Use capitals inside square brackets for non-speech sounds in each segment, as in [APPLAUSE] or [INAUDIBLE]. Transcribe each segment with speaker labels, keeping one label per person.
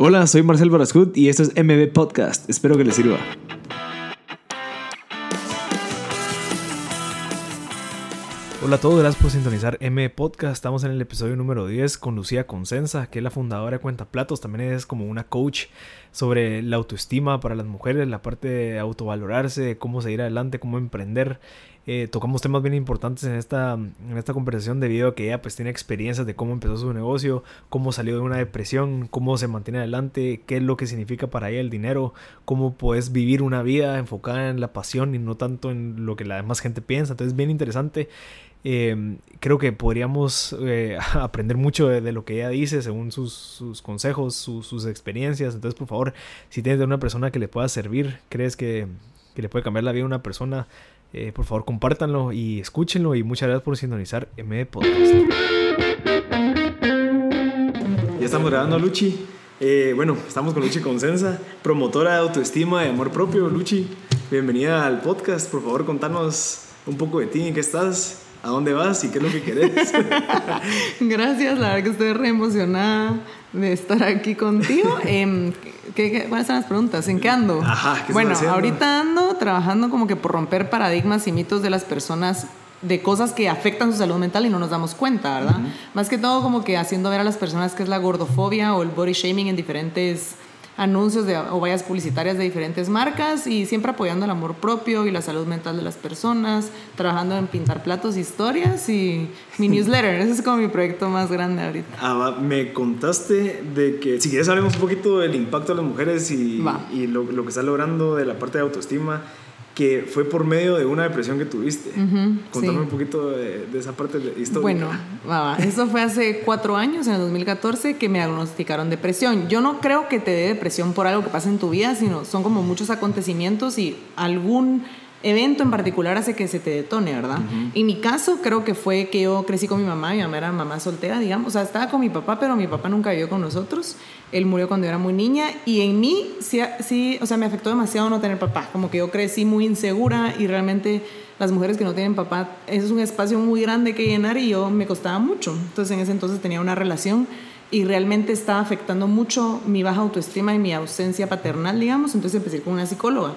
Speaker 1: Hola, soy Marcel Barascut y esto es MB Podcast. Espero que les sirva. Hola a todos, gracias por sintonizar M Podcast. Estamos en el episodio número 10 con Lucía Consensa, que es la fundadora de Cuenta Platos. También es como una coach sobre la autoestima para las mujeres, la parte de autovalorarse, cómo seguir adelante, cómo emprender. Eh, tocamos temas bien importantes en esta, en esta conversación debido a que ella pues tiene experiencias de cómo empezó su negocio, cómo salió de una depresión, cómo se mantiene adelante, qué es lo que significa para ella el dinero, cómo puedes vivir una vida enfocada en la pasión y no tanto en lo que la demás gente piensa. Entonces bien interesante. Eh, creo que podríamos eh, [LAUGHS] aprender mucho de, lo que ella dice según sus, consejos, sus experiencias. Entonces, por favor, si tienes de una persona que le pueda servir, crees que, que le puede cambiar la vida a una persona, eh, por favor, compártanlo y escúchenlo. Y muchas gracias por sintonizar MD Podcast. Ya estamos grabando, Luchi. Eh, bueno, estamos con Luchi Consensa, promotora de autoestima y amor propio. Luchi, bienvenida al podcast. Por favor, contanos un poco de ti, en qué estás, a dónde vas y qué es lo que querés. [LAUGHS]
Speaker 2: Gracias, la verdad que estoy re emocionada de estar aquí contigo. [LAUGHS] eh, ¿qué, cuáles son las preguntas? ¿En qué ando?
Speaker 1: Ajá, ¿qué
Speaker 2: bueno, ahorita ando trabajando como que por romper paradigmas y mitos de las personas de cosas que afectan su salud mental y no nos damos cuenta, ¿verdad? Más que todo como que haciendo ver a las personas que es la gordofobia o el body shaming en diferentes anuncios de, o vallas publicitarias de diferentes marcas y siempre apoyando el amor propio y la salud mental de las personas, trabajando en pintar platos, historias y mi [LAUGHS] newsletter. Ese es como mi proyecto más grande ahorita.
Speaker 1: Ah, me contaste de que, si quieres hablemos un poquito del impacto de las mujeres y, y lo, lo que está logrando de la parte de autoestima que fue por medio de una depresión que tuviste. Contame un poquito de, esa parte de historia.
Speaker 2: Bueno, eso fue hace cuatro años, en el 2014, que me diagnosticaron depresión. Yo no creo que te dé depresión por algo que pasa en tu vida, sino son como muchos acontecimientos y algún evento en particular hace que se te detone, ¿verdad? Y mi caso creo que fue que yo crecí con mi mamá, mi mamá era mamá soltera, digamos, o sea, estaba con mi papá, pero mi papá nunca vivió con nosotros, él murió cuando yo era muy niña y en mí sí, sí, o sea, me afectó demasiado no tener papá, como que yo crecí muy insegura y realmente las mujeres que no tienen papá, eso es un espacio muy grande que llenar y yo me costaba mucho, entonces en ese entonces tenía una relación y realmente estaba afectando mucho mi baja autoestima y mi ausencia paternal, digamos, entonces empecé con una psicóloga.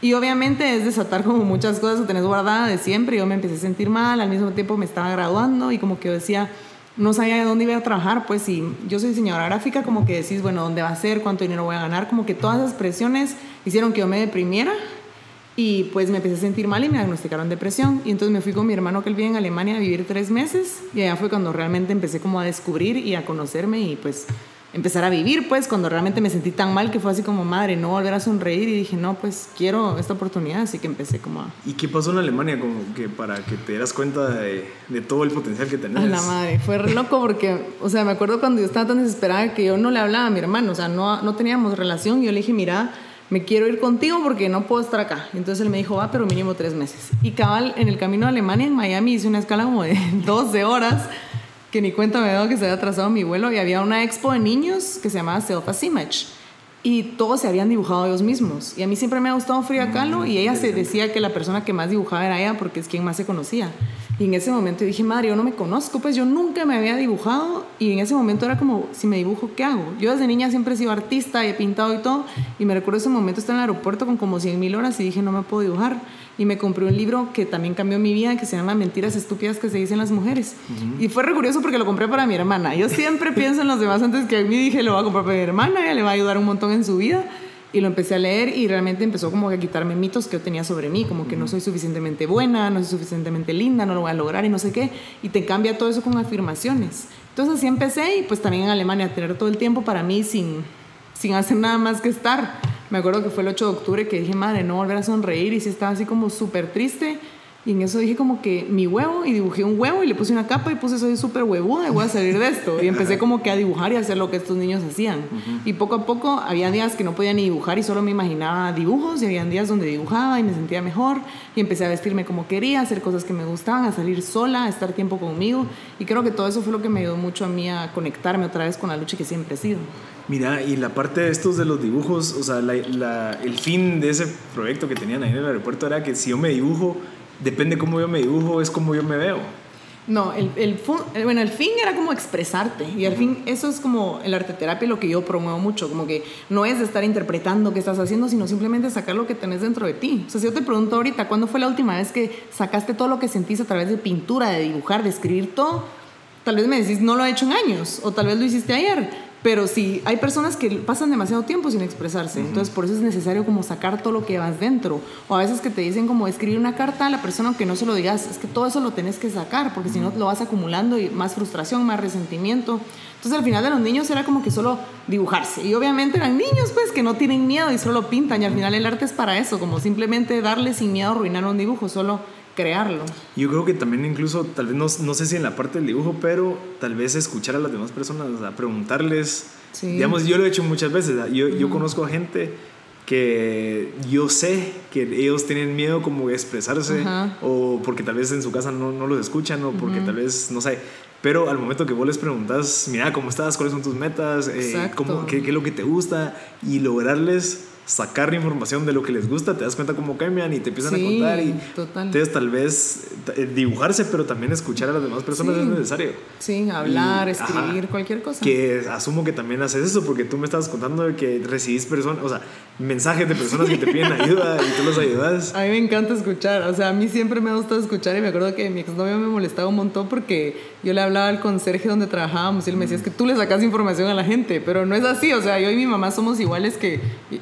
Speaker 2: Y obviamente es desatar como muchas cosas que tenés guardadas de siempre. Yo me empecé a sentir mal, al mismo tiempo me estaba graduando y como que yo decía, no sabía de dónde iba a trabajar, pues si yo soy diseñadora gráfica, como que decís, bueno, ¿dónde va a ser? ¿Cuánto dinero voy a ganar? Como que todas esas presiones hicieron que yo me deprimiera y pues me empecé a sentir mal y me diagnosticaron depresión. Y entonces me fui con mi hermano que él vive en Alemania a vivir tres meses y allá fue cuando realmente empecé como a descubrir y a conocerme y pues empezar a vivir, pues, cuando realmente me sentí tan mal que fue así como, madre, no volver a sonreír y dije, no, pues, quiero esta oportunidad, así que empecé como a...
Speaker 1: ¿Y qué pasó en Alemania como que para que te dieras cuenta de, de todo el potencial que tenías?
Speaker 2: A la madre, fue re loco porque, o sea, me acuerdo cuando yo estaba tan desesperada que yo no le hablaba a mi hermano, o sea, no, no teníamos relación, yo le dije, mira, me quiero ir contigo porque no puedo estar acá. Entonces él me dijo, va, pero mínimo tres meses. Y cabal, en el camino a Alemania, en Miami, hice una escala como de [LAUGHS] 12 horas que ni cuenta me dado que se había atrasado mi vuelo y había una expo de niños que se llamaba Self Image y todos se habían dibujado ellos mismos. Y a mí siempre me ha gustado Frida Kahlo y ella se decía que la persona que más dibujaba era ella porque es quien más se conocía. Y en ese momento dije, madre, yo no me conozco, pues yo nunca me había dibujado y en ese momento era como, si me dibujo, ¿qué hago? Yo desde niña siempre he sido artista y he pintado y todo y me recuerdo ese momento estar en el aeropuerto con como 100 mil horas y dije, no me puedo dibujar y me compré un libro que también cambió mi vida, que se llama Mentiras estúpidas que se dicen las mujeres. Y fue re curioso porque lo compré para mi hermana. Yo siempre [LAUGHS] pienso en los demás antes que a mí dije, lo voy a comprar para mi hermana, ella le va a ayudar un montón en su vida. Y lo empecé a leer y realmente empezó como a quitarme mitos que yo tenía sobre mí, como que no soy suficientemente buena, no soy suficientemente linda, no lo voy a lograr y no sé qué. Y te cambia todo eso con afirmaciones. Entonces así empecé y pues también en Alemania a tener todo el tiempo para mí sin, sin hacer nada más que estar. Me acuerdo que fue el 8 de octubre que dije, madre, no volver a sonreír y sí estaba así como súper triste. Y en eso dije como que mi huevo y dibujé un huevo y le puse una capa y puse soy súper huevuda y voy a salir de esto. Y empecé como que a dibujar y a hacer lo que estos niños hacían. Y poco a poco había días que no podía ni dibujar y solo me imaginaba dibujos y había días donde dibujaba y me sentía mejor y empecé a vestirme como quería, a hacer cosas que me gustaban, a salir sola, a estar tiempo conmigo. Y creo que todo eso fue lo que me ayudó mucho a mí a conectarme otra vez con la lucha que siempre he sido.
Speaker 1: Mira, y la parte de estos de los dibujos, o sea, el fin de ese proyecto que tenían ahí en el aeropuerto era que si yo me dibujo, depende cómo yo me dibujo, es como yo me veo.
Speaker 2: No, el, el, bueno, el fin era como expresarte. Y al fin, eso es como el arte terapia lo que yo promuevo mucho. Como que no es de estar interpretando qué estás haciendo, sino simplemente sacar lo que tenés dentro de ti. O sea, si yo te pregunto ahorita, ¿cuándo fue la última vez que sacaste todo lo que sentís a través de pintura, de dibujar, de escribir todo? Tal vez me decís, no lo he hecho en años. O tal vez lo hiciste ayer pero sí, hay personas que pasan demasiado tiempo sin expresarse, entonces por eso es necesario como sacar todo lo que vas dentro. O a veces que te dicen como escribir una carta a la persona aunque no se lo digas, es que todo eso lo tenés que sacar, porque si no lo vas acumulando y más frustración, más resentimiento. Entonces al final de los niños era como que solo dibujarse. Y obviamente eran niños pues que no tienen miedo y solo pintan. Y al final el arte es para eso, como simplemente darle sin miedo a arruinar un dibujo, solo crearlo.
Speaker 1: Yo creo que también incluso, tal vez no, no, sé si en la parte del dibujo, pero tal vez escuchar a las demás personas, o preguntarles. Digamos, yo lo he hecho muchas veces. Yo, yo conozco a gente que yo sé que ellos tienen miedo como de expresarse o porque tal vez en su casa no, no los escuchan o porque tal vez, no sé, pero al momento que vos les preguntas, mira, ¿cómo estás? ¿Cuáles son tus metas? Eh, ¿cómo, qué, ¿Qué es lo que te gusta? Y lograrles sacar información de lo que les gusta, te das cuenta cómo cambian y te empiezan a contar. Y entonces tal vez eh, dibujarse, pero también escuchar a las demás personas es necesario.
Speaker 2: Sí, hablar, escribir, cualquier cosa.
Speaker 1: Que asumo que también haces eso, porque tú me estabas contando de que recibís personas, o sea, mensajes de personas que te piden ayuda y tú los ayudas.
Speaker 2: A mí me encanta escuchar, o sea, a mí siempre me ha gustado escuchar y me acuerdo que mi exnovio me molestaba un montón porque yo le hablaba al conserje donde trabajábamos y él me decía, es que tú le sacas información a la gente, pero no es así, o sea, yo y mi mamá somos iguales que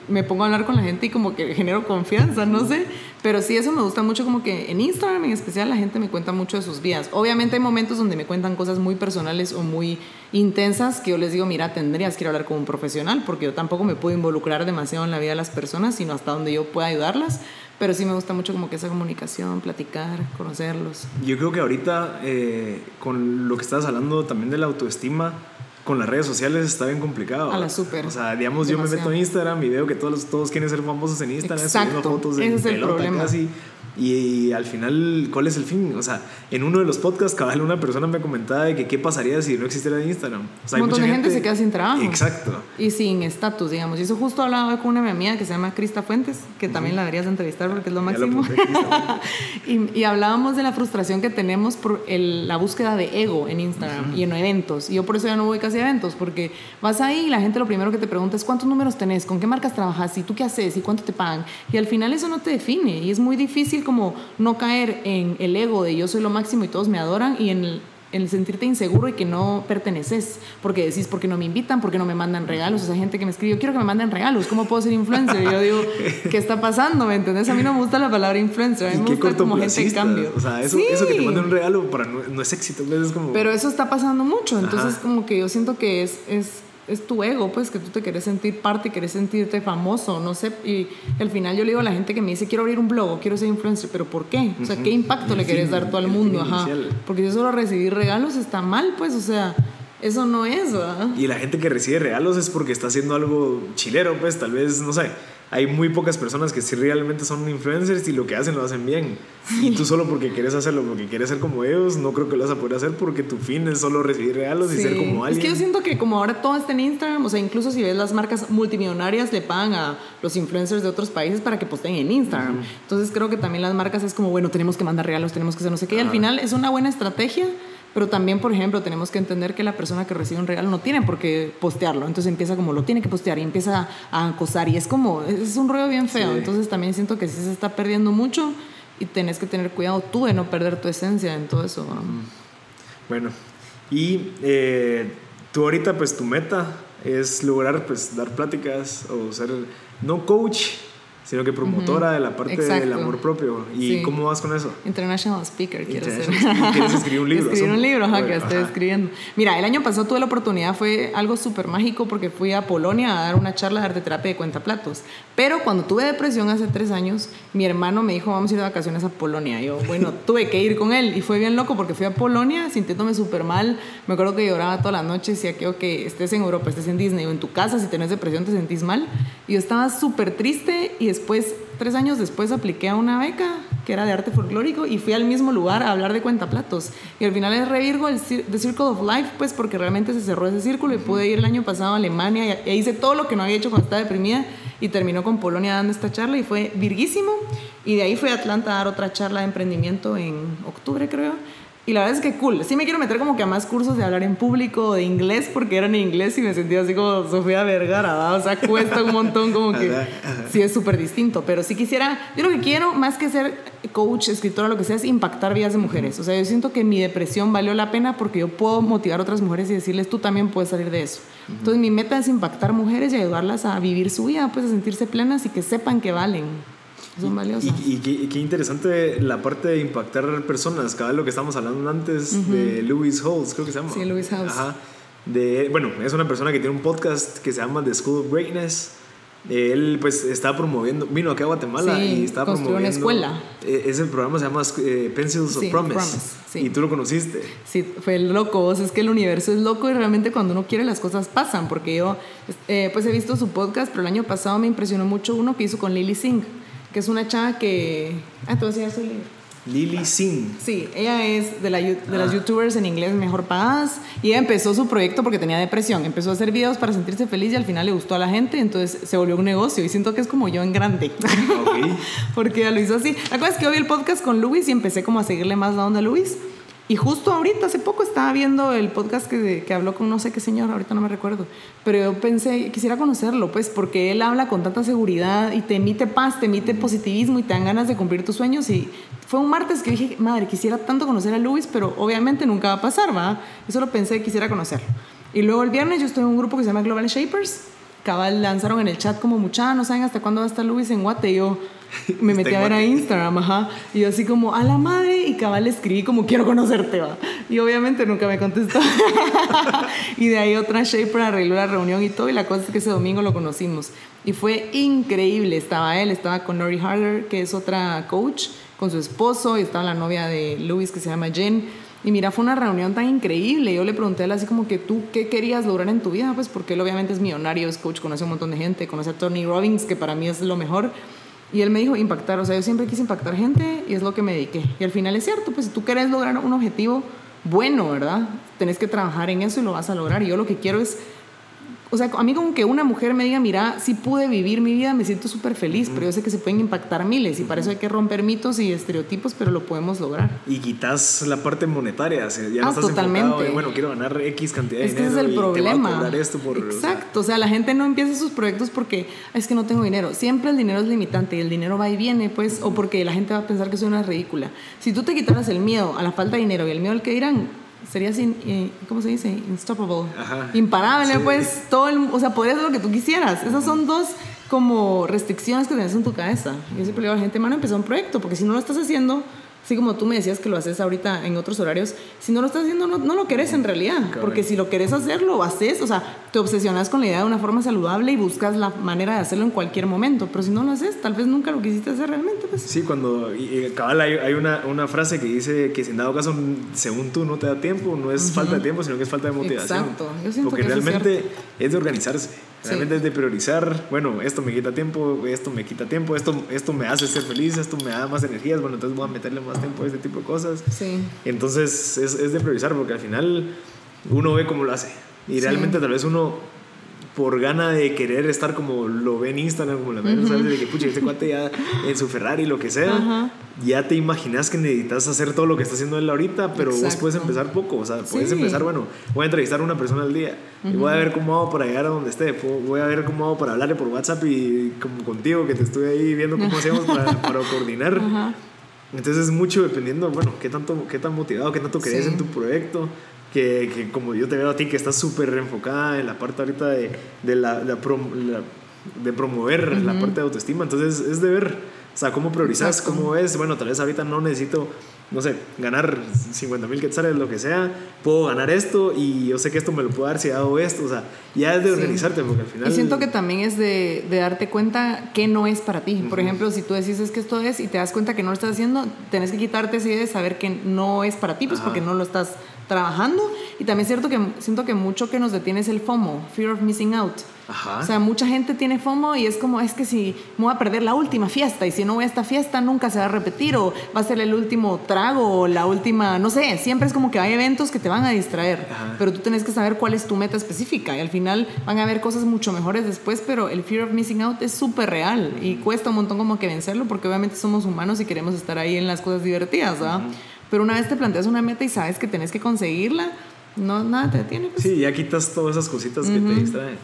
Speaker 2: me pongo a hablar con la gente y como que genero confianza, no sé. Pero sí, eso me gusta mucho como que en Instagram en especial la gente me cuenta mucho de sus vidas. Obviamente hay momentos donde me cuentan cosas muy personales o muy intensas que yo les digo, mira, tendrías que ir a hablar con un profesional porque yo tampoco me puedo involucrar demasiado en la vida de las personas, sino hasta donde yo pueda ayudarlas. Pero sí me gusta mucho como que esa comunicación, platicar, conocerlos.
Speaker 1: Yo creo que ahorita eh, con lo que estás hablando también de la autoestima, con las redes sociales está bien complicado.
Speaker 2: A la super.
Speaker 1: O sea, digamos, yo me meto en Instagram y veo que todos, todos quieren ser famosos en Instagram,
Speaker 2: Exacto. subiendo fotos de Ese es el problema. casi.
Speaker 1: Y, al final, ¿cuál es el fin? O sea, en uno de los podcasts, cabal, una persona me comentaba de que qué pasaría si no existiera Instagram. O
Speaker 2: sea, Un montón de gente, se queda sin trabajo.
Speaker 1: Exacto.
Speaker 2: Y sin estatus, digamos. Y eso justo hablaba con una amiga que se llama Crista Fuentes, que también la deberías entrevistar porque es lo máximo. [LAUGHS] y, y, hablábamos de la frustración que tenemos por el, la búsqueda de ego en Instagram y en eventos. Y yo por eso ya no voy casi a eventos, porque vas ahí y la gente lo primero que te pregunta es cuántos números tenés, con qué marcas trabajas, y tú qué haces, y cuánto te pagan. Y al final eso no te define. Y es muy difícil como no caer en el ego de yo soy lo máximo y todos me adoran y en el, sentirte inseguro y que no perteneces, porque decís, ¿por qué no me invitan? ¿Por qué no me mandan regalos? Esa gente que me escribe, yo quiero que me manden regalos, ¿cómo puedo ser influencer? Y yo digo, [LAUGHS] ¿qué está pasando? ¿Me entendés? A mí no me gusta la palabra influencer, a mí me gusta como gente en cambio.
Speaker 1: O sea, eso, eso que te manden un regalo para no, es éxito, es como...
Speaker 2: Pero eso está pasando mucho, entonces como que yo siento que es, es es tu ego, pues que tú te quieres sentir parte, quieres sentirte famoso, no sé. Y al final yo le digo a la gente que me dice, quiero abrir un blog, quiero ser influencer, pero ¿por qué? O sea, ¿qué impacto le quieres dar tú al mundo? Ajá. Porque si solo recibir regalos está mal, pues, o sea, eso no es, ¿verdad?
Speaker 1: Y la gente que recibe regalos es porque está haciendo algo chilero, pues, tal vez, no sé hay muy pocas personas que sí realmente son influencers y lo que hacen lo hacen bien. Y tú solo porque quieres hacerlo, porque quieres ser como ellos, no creo que lo vas a poder hacer porque tu fin es solo recibir regalos y ser como alguien.
Speaker 2: Es que yo siento que como ahora todo está en Instagram, o sea, incluso si ves las marcas multimillonarias le pagan a los influencers de otros países para que posteen en Instagram. Entonces creo que también las marcas es como, bueno, tenemos que mandar regalos, tenemos que hacer no sé qué. Y al final es una buena estrategia pero también, por ejemplo, tenemos que entender que la persona que recibe un regalo no tiene por qué postearlo. Entonces empieza como lo tiene que postear y empieza a acosar. Y es como, es un rollo bien feo. Entonces también siento que sí se está perdiendo mucho y tenés que tener cuidado tú de no perder tu esencia en todo eso.
Speaker 1: Bueno, y eh, tú ahorita pues tu meta es lograr pues dar pláticas o ser no coach, sino que promotora de la parte del amor propio. ¿Y cómo vas con eso?
Speaker 2: International Speaker, quiero ser. [LAUGHS]
Speaker 1: ¿Quieres escribir un libro? [LAUGHS]
Speaker 2: escribir un libro, ajá, que estoy escribiendo. Mira, el año pasado tuve la oportunidad, fue algo súper mágico porque fui a Polonia a dar una charla de arte terapia de cuentaplatos. Pero cuando tuve depresión hace tres años, mi hermano me dijo, vamos a ir de vacaciones a Polonia. Yo, bueno, [LAUGHS] tuve que ir con él y fue bien loco porque fui a Polonia sintiéndome súper mal. Me acuerdo que lloraba toda la noche, decía que, ok, estés en Europa, estés en Disney o en tu casa, si tenés depresión te sentís mal. Y yo estaba súper triste y después, tres años después, apliqué a una beca que era de arte folclórico y fui al mismo lugar a hablar de cuentaplatos. Y al final es revirgo el The Circle of Life, pues porque realmente se cerró ese círculo y pude ir el año pasado a Alemania y, hice todo lo que no había hecho cuando estaba deprimida y terminó con Polonia dando esta charla y fue virguísimo. Y de ahí fui a Atlanta a dar otra charla de emprendimiento en octubre, creo Y la verdad es que cool. Sí me quiero meter como que a más cursos de hablar en público, de inglés, porque eran en inglés y me sentía así como Sofía Vergara, ¿verdad? O sea, cuesta un montón como que... Sí, es súper distinto. Pero si quisiera... Yo lo que quiero, más que ser coach, escritora, lo que sea, es impactar vidas de mujeres. O sea, yo siento que mi depresión valió la pena porque yo puedo motivar a otras mujeres y decirles, tú también puedes salir de eso. Entonces, mi meta es impactar mujeres y ayudarlas a vivir su vida, pues a sentirse plenas y que sepan que valen son valiosas.
Speaker 1: Y, qué interesante la parte de impactar personas, cada lo que estábamos hablando antes de Louis Halls, creo que se llama.
Speaker 2: Sí, Louis Halls.
Speaker 1: Ajá. De, bueno, es una persona que tiene un podcast que se llama The School of Greatness. Él pues está promoviendo, vino aquí a Guatemala y está promoviendo
Speaker 2: una escuela.
Speaker 1: E, ese programa se llama eh, Pencils of Promise. Y tú lo conociste.
Speaker 2: Sí, fue loco. es que el universo es loco y realmente cuando uno quiere las cosas pasan. Porque yo eh, pues he visto su podcast, pero el año pasado me impresionó mucho uno que hizo con Lily Singh que es una chava que... Ah, entonces ya soy...
Speaker 1: Lily Singh.
Speaker 2: Sí, ella es de, la, de las ah. youtubers en inglés mejor pagadas y ella empezó su proyecto porque tenía depresión. Empezó a hacer videos para sentirse feliz y al final le gustó a la gente, entonces se volvió un negocio y siento que es como yo en grande. Okay. [LAUGHS] porque ella lo hizo así. La cosa es que yo vi el podcast con Luis y empecé como a seguirle más la onda a Luis. Y justo ahorita, hace poco, estaba viendo el podcast que, que, habló con no sé qué señor, ahorita no me recuerdo, pero yo pensé, quisiera conocerlo, pues, porque él habla con tanta seguridad y te emite paz, te emite positivismo y te dan ganas de cumplir tus sueños. Y fue un martes que dije, madre, quisiera tanto conocer a Luis, pero obviamente nunca va a pasar, ¿va? Eso lo pensé, quisiera conocerlo. Y luego el viernes yo estoy en un grupo que se llama Global Shapers. Cabal lanzaron en el chat como mucha, no saben hasta cuándo va a estar Luis en Guate. Y yo, [LAUGHS] me metí a ver a Instagram, ajá, y yo así como, a la madre, y cabal le escribí como, quiero conocerte, va. Y obviamente nunca me contestó. [LAUGHS] y de ahí otra shaper arregló la reunión y todo, y la cosa es que ese domingo lo conocimos. Y fue increíble, estaba él, estaba con Nori Harder, que es otra coach, con su esposo, y estaba la novia de Luis, que se llama Jen. Y mira, fue una reunión tan increíble. Yo le pregunté a él así como que tú, ¿qué querías lograr en tu vida? Pues porque él obviamente es millonario, es coach, conoce a un montón de gente, conoce a Tony Robbins, que para mí es lo mejor. Y él me dijo impactar, o sea, yo siempre quise impactar gente y es lo que me dediqué. Y al final es cierto, pues si tú quieres lograr un objetivo bueno, ¿verdad? Tenés que trabajar en eso y lo vas a lograr. Y yo lo que quiero es o sea, a mí como que una mujer me diga, mira, si pude vivir mi vida, me siento súper feliz, pero yo sé que se pueden impactar miles y para eso hay que romper mitos y estereotipos, pero lo podemos lograr.
Speaker 1: Y quitas la parte monetaria, o sea, ya no ah, estás totalmente. enfocado bueno, quiero ganar X cantidad de dinero.
Speaker 2: Es que ese es el problema.
Speaker 1: esto por,
Speaker 2: Exacto, o sea, la gente no empieza sus proyectos porque es que no tengo dinero. Siempre el dinero es limitante y el dinero va y viene, pues, o porque la gente va a pensar que soy una ridícula. Si tú te quitaras el miedo a la falta de dinero y el miedo al que dirán, sería sin, eh, ¿cómo se dice? Unstoppable. Imparable, pues, todo el, o sea, podrías hacer lo que tú quisieras. Esas son dos como restricciones que tienes en tu cabeza. Yo siempre le digo a la gente, mano, empezar un proyecto, porque si no lo estás haciendo, Así como tú me decías que lo haces ahorita en otros horarios, si no lo estás haciendo, no, no lo querés en realidad. Porque si lo querés hacer, lo haces. O sea, te obsesionas con la idea de una forma saludable y buscas la manera de hacerlo en cualquier momento. Pero si no lo haces, tal vez nunca lo quisiste hacer realmente. Pues.
Speaker 1: Sí, cuando. Y, cabal, hay, hay una, una, frase que dice que si en dado caso, según tú, no te da tiempo, no es falta de tiempo, sino que es falta de motivación.
Speaker 2: Exacto. Yo siento
Speaker 1: Porque
Speaker 2: que
Speaker 1: realmente es de organizarse. Realmente es de priorizar, bueno, esto me quita tiempo, esto me quita tiempo, esto, esto me hace ser feliz, esto me da más energías, bueno, entonces voy a meterle más tiempo a este tipo de cosas.
Speaker 2: Sí.
Speaker 1: Entonces es, es de priorizar porque al final uno ve cómo lo hace. Y realmente tal vez uno por gana de querer estar como lo ve en Instagram, como la ven, ¿sabes? De que, pucha, este cuate ya en su Ferrari, lo que sea, ya te imaginas que necesitas hacer todo lo que está haciendo él ahorita, pero vos puedes empezar poco, o sea, puedes empezar, bueno, voy a entrevistar a una persona al día y voy a ver cómo hago para llegar a donde esté, voy a ver cómo hago para hablarle por WhatsApp y como contigo, que te estuve ahí viendo cómo hacemos [LAUGHS] para, para coordinar. Entonces es mucho dependiendo, bueno, qué tanto, qué tan motivado, qué tanto crees en tu proyecto, que, que, como yo te veo a ti, que estás súper enfocada en la parte ahorita de, de, la, de promover la parte de autoestima, entonces es de ver, o sea, cómo priorizas, cómo es, bueno, tal vez ahorita no necesito, no sé, ganar 50 mil quetzales, lo que sea, puedo ganar esto y yo sé que esto me lo puedo dar si hago esto, o sea, ya es de organizarte, porque al final...
Speaker 2: Y siento que también es de, de darte cuenta que no es para ti. Por ejemplo, si tú decís es que esto es y te das cuenta que no lo estás haciendo, tenés que quitarte esa idea de saber que no es para ti, pues porque no lo estás trabajando. Y también es cierto que siento que mucho que nos detiene es el FOMO, Fear of Missing Out. O sea, mucha gente tiene FOMO y es como, es que si me voy a perder la última fiesta y si no voy a esta fiesta nunca se va a repetir o va a ser el último trago o la última, no sé, siempre es como que hay eventos que te van a distraer, pero tú tienes que saber cuál es tu meta específica y al final van a haber cosas mucho mejores después, pero el Fear of Missing Out es súper real y cuesta un montón como que vencerlo porque obviamente somos humanos y queremos estar ahí en las cosas divertidas, ¿verdad? Pero una vez te planteas una meta y sabes que tenés que conseguirla, no, nada te detiene. Pues.
Speaker 1: Sí, ya quitas todas esas cositas que te distraen.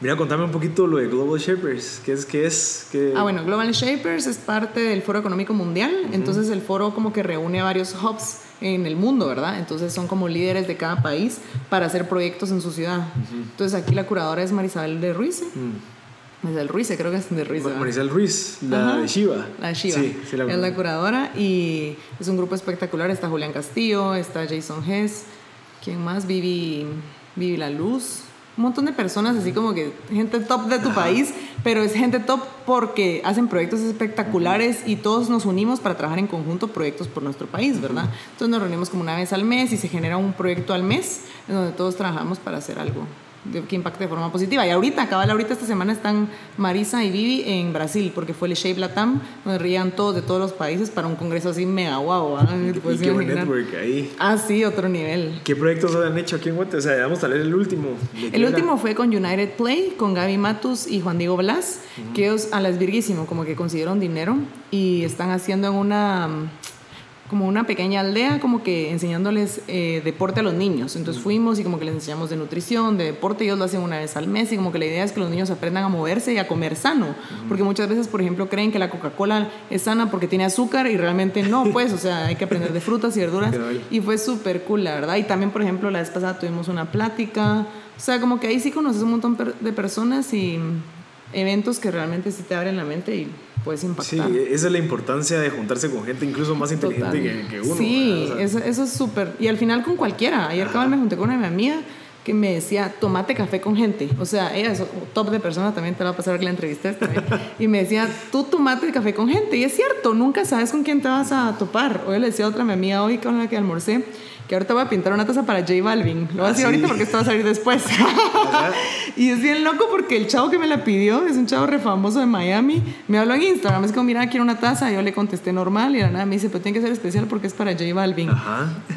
Speaker 1: Mira, contame un poquito lo de Global Shapers. ¿Qué es? ¿Qué es? ¿Qué...
Speaker 2: Ah, bueno, Global Shapers es parte del Foro Económico Mundial. Entonces el foro como que reúne a varios hubs en el mundo, ¿verdad? Entonces son como líderes de cada país para hacer proyectos en su ciudad. Entonces aquí la curadora es Marisabel de Ruiz. Mm. Marisabel Ruiz, creo que es de Ruiz.
Speaker 1: Marisabel Ruiz, la de Shiva.
Speaker 2: La de Shiva. Sí, sí la es la curadora y es un grupo espectacular. Está Julián Castillo, está Jason Hess. ¿Quién más? Vivi, Vivi La Luz un montón de personas, así como que gente top de tu país, pero es gente top porque hacen proyectos espectaculares y todos nos unimos para trabajar en conjunto proyectos por nuestro país, ¿verdad? Entonces nos reunimos como una vez al mes y se genera un proyecto al mes en donde todos trabajamos para hacer algo que impacte de forma positiva. Y ahorita, acaba ahorita esta semana están Marisa y Vivi en Brasil, porque fue el Shape Latam, donde rían todos de todos los países para un congreso así mega guau. [LAUGHS]
Speaker 1: Y, qué buen network ahí.
Speaker 2: Ah, sí, otro nivel.
Speaker 1: ¿Qué proyectos han hecho aquí en Guate? O sea, vamos a leer el último.
Speaker 2: El último fue con United Play, con Gaby Matus y Juan Diego Blas, que ellos a las virguísimo, como que consiguieron dinero y están haciendo en una como una pequeña aldea, como que enseñándoles eh, deporte a los niños. Entonces fuimos y como que les enseñamos de nutrición, de deporte, ellos lo hacen una vez al mes y como que la idea es que los niños aprendan a moverse y a comer sano, porque muchas veces, por ejemplo, creen que la Coca-Cola es sana porque tiene azúcar y realmente no, pues, o sea, hay que aprender de frutas y verduras [LAUGHS] y fue súper cool, la verdad. Y también, por ejemplo, la vez pasada tuvimos una plática, o sea, como que ahí sí conoces un montón de personas y eventos que realmente sí te abren la mente y puedes impactar.
Speaker 1: Sí, esa es la importancia de juntarse con gente incluso más inteligente que, uno.
Speaker 2: Sí, eso, es súper. Y al final con cualquiera. Ayer cabal me junté con una amiga que me decía, tomate café con gente. O sea, ella es top de persona, también te va a pasar que la entrevisté. [LAUGHS] y me decía, tú tomate café con gente. Y es cierto, nunca sabes con quién te vas a topar. Hoy le decía a otra mi amiga hoy con la que almorcé, que ahorita voy a pintar una taza para J Balvin. Lo voy a decir ah, ahorita porque esto va a salir después. [LAUGHS] [LAUGHS] y es bien loco porque el chavo que me la pidió es un chavo re famoso de Miami. Me habló en Instagram, es como, mira, quiero una taza. Y yo le contesté normal y la nada me dice, pero tiene que ser especial porque es para J Balvin.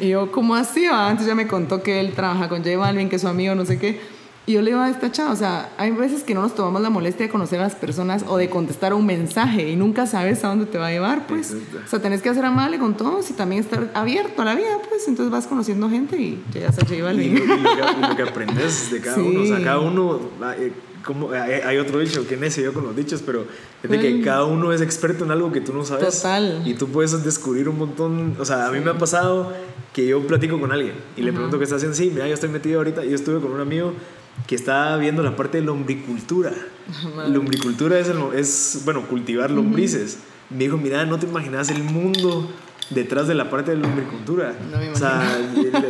Speaker 2: Y yo, ¿cómo así? Antes ya me contó que él trabaja con J Balvin, que es su amigo, no sé qué. Y yo le digo a esta chava, o sea, hay veces que no nos tomamos la molestia de conocer a las personas o de contestar un mensaje y nunca sabes a dónde te va a llevar, pues. O sea, tenés que ser amable con todos y también estar abierto a la vida, pues. Entonces vas conociendo gente y llegas a J
Speaker 1: Y, lo, que, aprendes de cada uno, o sea, cada uno... Eh, como, hay otro dicho, que necio yo con los dichos, pero es de que cada uno es experto en algo que tú no sabes. Total. Y tú puedes descubrir un montón. O sea, a mí me ha pasado que yo platico con alguien y le pregunto qué está haciendo. Sí, mira, yo estoy metido ahorita. Yo estuve con un amigo que está viendo la parte de lombricultura. lombricultura es, es, bueno, cultivar lombrices. Me dijo, mira, no te imaginas el mundo detrás de la parte de la lombricultura. o sea,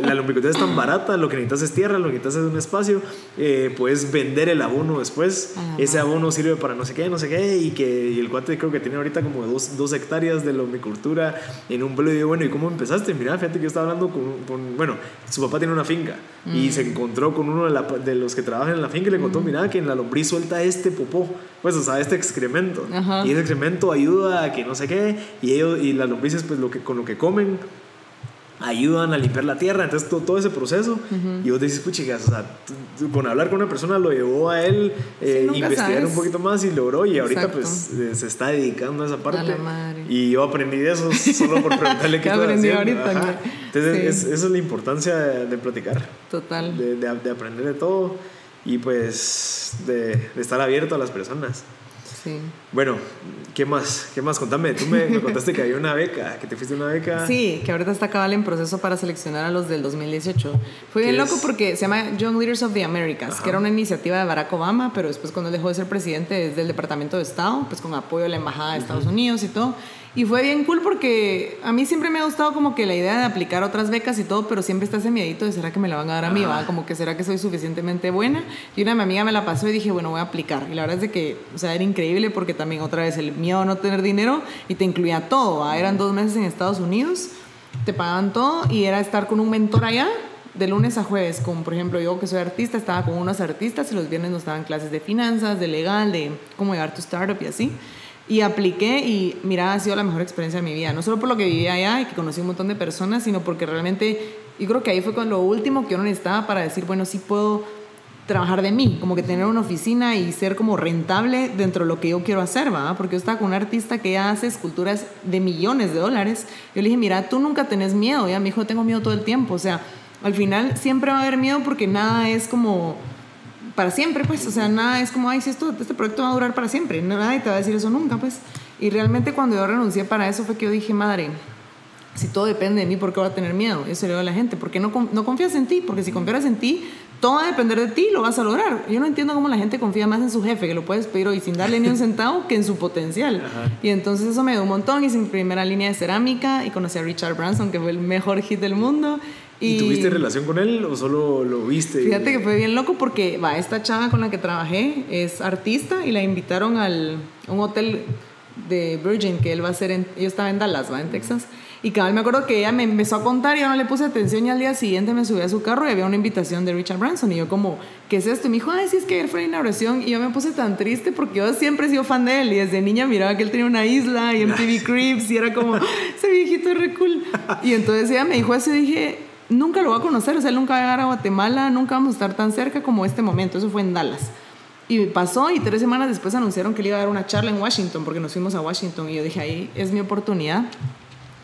Speaker 1: la, lombricultura es tan barata, lo que necesitas es tierra, lo que necesitas es un espacio, eh, puedes vender el abono después, ese abono sirve para no sé qué, no sé qué, y que el cuate creo que tiene ahorita como dos, dos hectáreas de lombricultura en un pueblo, y digo, bueno, ¿y cómo empezaste? Mira, fíjate que yo estaba hablando con, bueno, su papá tiene una finca, y se encontró con uno de, los que trabajan en la finca y le contó, mira, que en la lombriz suelta este popó, pues, o sea, este excremento, y ese excremento ayuda a que no sé qué, y ellos, y las lombrices, pues, lo que con lo que comen, ayudan a limpiar la tierra, entonces todo, ese proceso. Y vos decís, puchigas, o sea, con hablar con una persona lo llevó a él eh, investigar un poquito más y logró, y ahorita pues eh, se está dedicando a esa parte. Y yo aprendí de eso solo por preguntarle [LAUGHS] qué aprendí ahorita. Entonces, esa es la importancia de, platicar.
Speaker 2: Total.
Speaker 1: De, de, aprender de todo y pues de, de estar abierto a las personas. Bueno, ¿qué más? ¿Qué más? Contame, tú me, contaste que había una beca, que te fuiste a una beca.
Speaker 2: Sí, que ahorita está cabal en proceso para seleccionar a los del 2018. Fue bien loco porque se llama Young Leaders of the Americas, que era una iniciativa de Barack Obama, pero después cuando dejó de ser presidente desde el Departamento de Estado, pues con apoyo de la Embajada de Estados Unidos y todo. Y fue bien cool porque a mí siempre me ha gustado como que la idea de aplicar otras becas y todo, pero siempre está ese miedito de será que me la van a dar a mí, ¿va? Como que será que soy suficientemente buena. Y una de mi amiga me la pasó y dije, bueno, voy a aplicar. Y la verdad es de que, o sea, era increíble porque también otra vez el miedo a no tener dinero y te incluía todo, ¿va? Eran dos meses en Estados Unidos, te pagaban todo y era estar con un mentor allá de lunes a jueves, como por ejemplo yo que soy artista, estaba con unos artistas y los viernes nos daban clases de finanzas, de legal, de cómo llevar tu startup y así. Y apliqué y mira, ha sido la mejor experiencia de mi vida. No solo por lo que vivía allá y que conocí un montón de personas, sino porque realmente yo creo que ahí fue con lo último que yo necesitaba para decir, bueno, sí puedo trabajar de mí, como que tener una oficina y ser como rentable dentro de lo que yo quiero hacer, ¿va? Porque yo estaba con un artista que ya hace esculturas de millones de dólares. Yo le dije, mira, tú nunca tenés miedo, ya me dijo, tengo miedo todo el tiempo, o sea, al final siempre va a haber miedo porque nada es como para siempre, pues, o sea, nada es como, ay, si esto, este proyecto va a durar para siempre, nadie te va a decir eso nunca, pues. Y realmente cuando yo renuncié para eso fue que yo dije, madre, si todo depende de mí, ¿por qué voy a tener miedo? Eso le digo a la gente, porque no, no confías en ti, porque si confías en ti, todo va a depender de ti, lo vas a lograr. Yo no entiendo cómo la gente confía más en su jefe, que lo puedes pedir hoy sin darle ni un centavo, que en su potencial. [LAUGHS] Y entonces eso me dio un montón. Hice mi primera línea de cerámica y conocí a Richard Branson, que fue el mejor hit del mundo.
Speaker 1: ¿Y, tuviste relación con él o solo lo viste?
Speaker 2: Fíjate que fue bien loco porque va, esta chava con la que trabajé es artista y la invitaron al, un hotel de Virgin que él va a hacer en, yo estaba en Dallas, va, en Texas. Y cada vez me acuerdo que ella me empezó a contar y yo no le puse atención y al día siguiente me subí a su carro y había una invitación de Richard Branson y yo como, ¿qué es esto? Y me dijo, ay, sí, es que ayer fue inauguración y yo me puse tan triste porque yo siempre he sido fan de él y desde niña miraba que él tenía una isla y MTV [LAUGHS] Cribs y era como, ese viejito es re cool. Y entonces ella me dijo eso y dije, nunca lo voy a conocer, o sea, él nunca va a llegar a Guatemala, nunca vamos a estar tan cerca como este momento, eso fue en Dallas. Y pasó y tres semanas después anunciaron que le iba a dar una charla en Washington porque nos fuimos a Washington y yo dije, ahí es mi oportunidad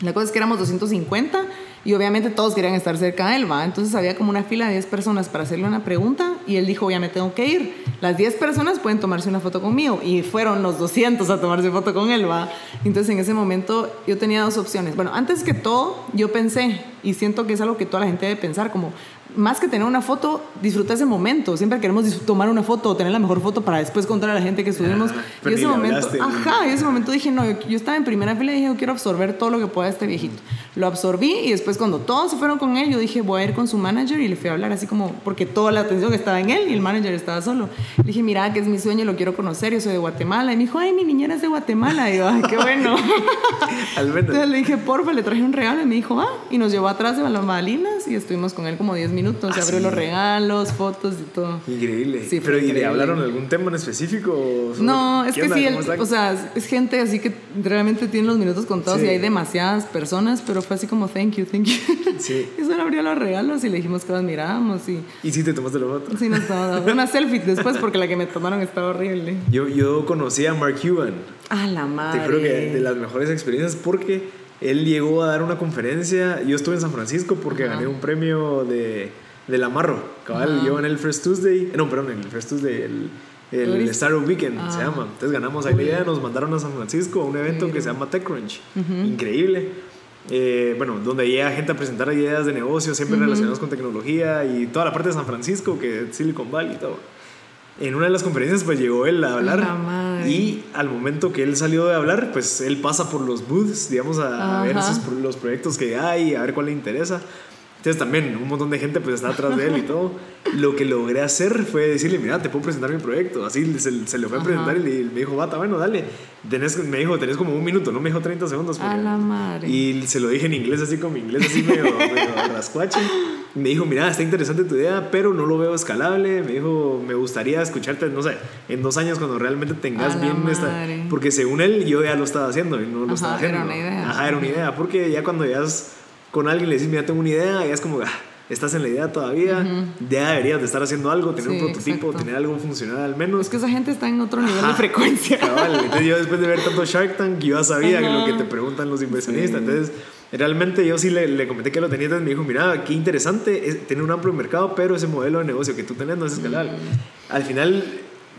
Speaker 2: la cosa es que éramos 250 y obviamente todos querían estar cerca de él, ¿va? Entonces había como una fila de 10 personas para hacerle una pregunta y él dijo, ya me tengo que ir. Las 10 personas pueden tomarse una foto conmigo y fueron los 200 a tomarse foto con él, ¿va? Entonces en ese momento yo tenía dos opciones. Bueno, antes que todo, yo pensé, y siento que es algo que toda la gente debe pensar, como más que tener una foto, disfruta ese momento. Siempre queremos tomar una foto o tener la mejor foto para después contar a la gente que estuvimos. y ese momento, ajá, y ese momento dije, no, yo, estaba en primera fila y dije, yo quiero absorber todo lo que pueda este viejito. Lo absorbí y después cuando todos se fueron con él, yo dije, voy a ir con su manager y le fui a hablar así como, porque toda la atención estaba en él y el manager estaba solo. Le dije, mira, que es mi sueño, lo quiero conocer, yo soy de Guatemala. Y me dijo, ay, mi niñera es de Guatemala. Y yo, ay, qué bueno. [LAUGHS] Entonces le dije, porfa, le traje un regalo y me dijo, ah, y nos llevó atrás de las Madalinas y estuvimos con él como 10 minutos. Se ah, abrió los regalos, fotos y todo.
Speaker 1: Increíble. Sí, Pero ¿y le hablaron algún tema en específico?
Speaker 2: No, es que sí, o sea, es gente así que realmente tiene los minutos contados y hay demasiadas personas, pero fue así como thank you, thank you. [LAUGHS] Sí. y solo abrió los regalos y le dijimos que los mirábamos y...
Speaker 1: ¿Y sí te tomaste la foto?
Speaker 2: Sí, nos [LAUGHS] tomamos una selfie después porque la que me tomaron estaba horrible.
Speaker 1: Yo, yo conocí a Mark Cuban.
Speaker 2: Ah, la madre.
Speaker 1: Te creo que de las mejores experiencias porque él llegó a dar una conferencia. Yo estuve en San Francisco porque gané un premio de del Amarro. Cabal, yo en el First Tuesday, no, perdón, en el First Tuesday, el, el Star Weekend se llama. Entonces ganamos ahí la idea, nos mandaron a San Francisco a un evento que se llama TechCrunch. Increíble. Eh, bueno, donde llega gente a presentar ideas de negocio, siempre relacionadas con tecnología y toda la parte de San Francisco, que es Silicon Valley y todo. En una de las conferencias, pues llegó él a hablar. Y al momento que él salió de hablar, pues él pasa por los booths, digamos, a, ver los proyectos que hay, a ver cuál le interesa. Entonces también un montón de gente pues está atrás de él y todo. Lo que logré hacer fue decirle, mira, te puedo presentar mi proyecto. Así se, se le fue a presentar y me dijo, bata, bueno, dale. Tenés, me dijo, tenés como un minuto, no me dijo 30 segundos.
Speaker 2: a la madre.
Speaker 1: Y se lo dije en inglés, así como inglés, así medio, medio rascuache. Me dijo, mira, está interesante tu idea, pero no lo veo escalable. Me dijo, me gustaría escucharte, no sé, en dos años cuando realmente tengas bien esta... Porque según él, yo ya lo estaba haciendo y no lo estaba haciendo.
Speaker 2: Era una idea.
Speaker 1: Ajá, era una idea. Porque ya cuando ya con alguien le dices, mira, tengo una idea, y es como, ah, estás en la idea todavía, ya deberías de estar haciendo algo, tener un prototipo, tener algo funcional al menos.
Speaker 2: Es que esa gente está en otro nivel de frecuencia.
Speaker 1: Entonces yo después de ver tanto Shark Tank, yo ya sabía que lo que te preguntan los inversionistas. Entonces, realmente yo sí le, le, comenté que lo tenía, entonces me dijo, mira, qué interesante, es, tener un amplio mercado, pero ese modelo de negocio que tú tenés no es escalable. Al final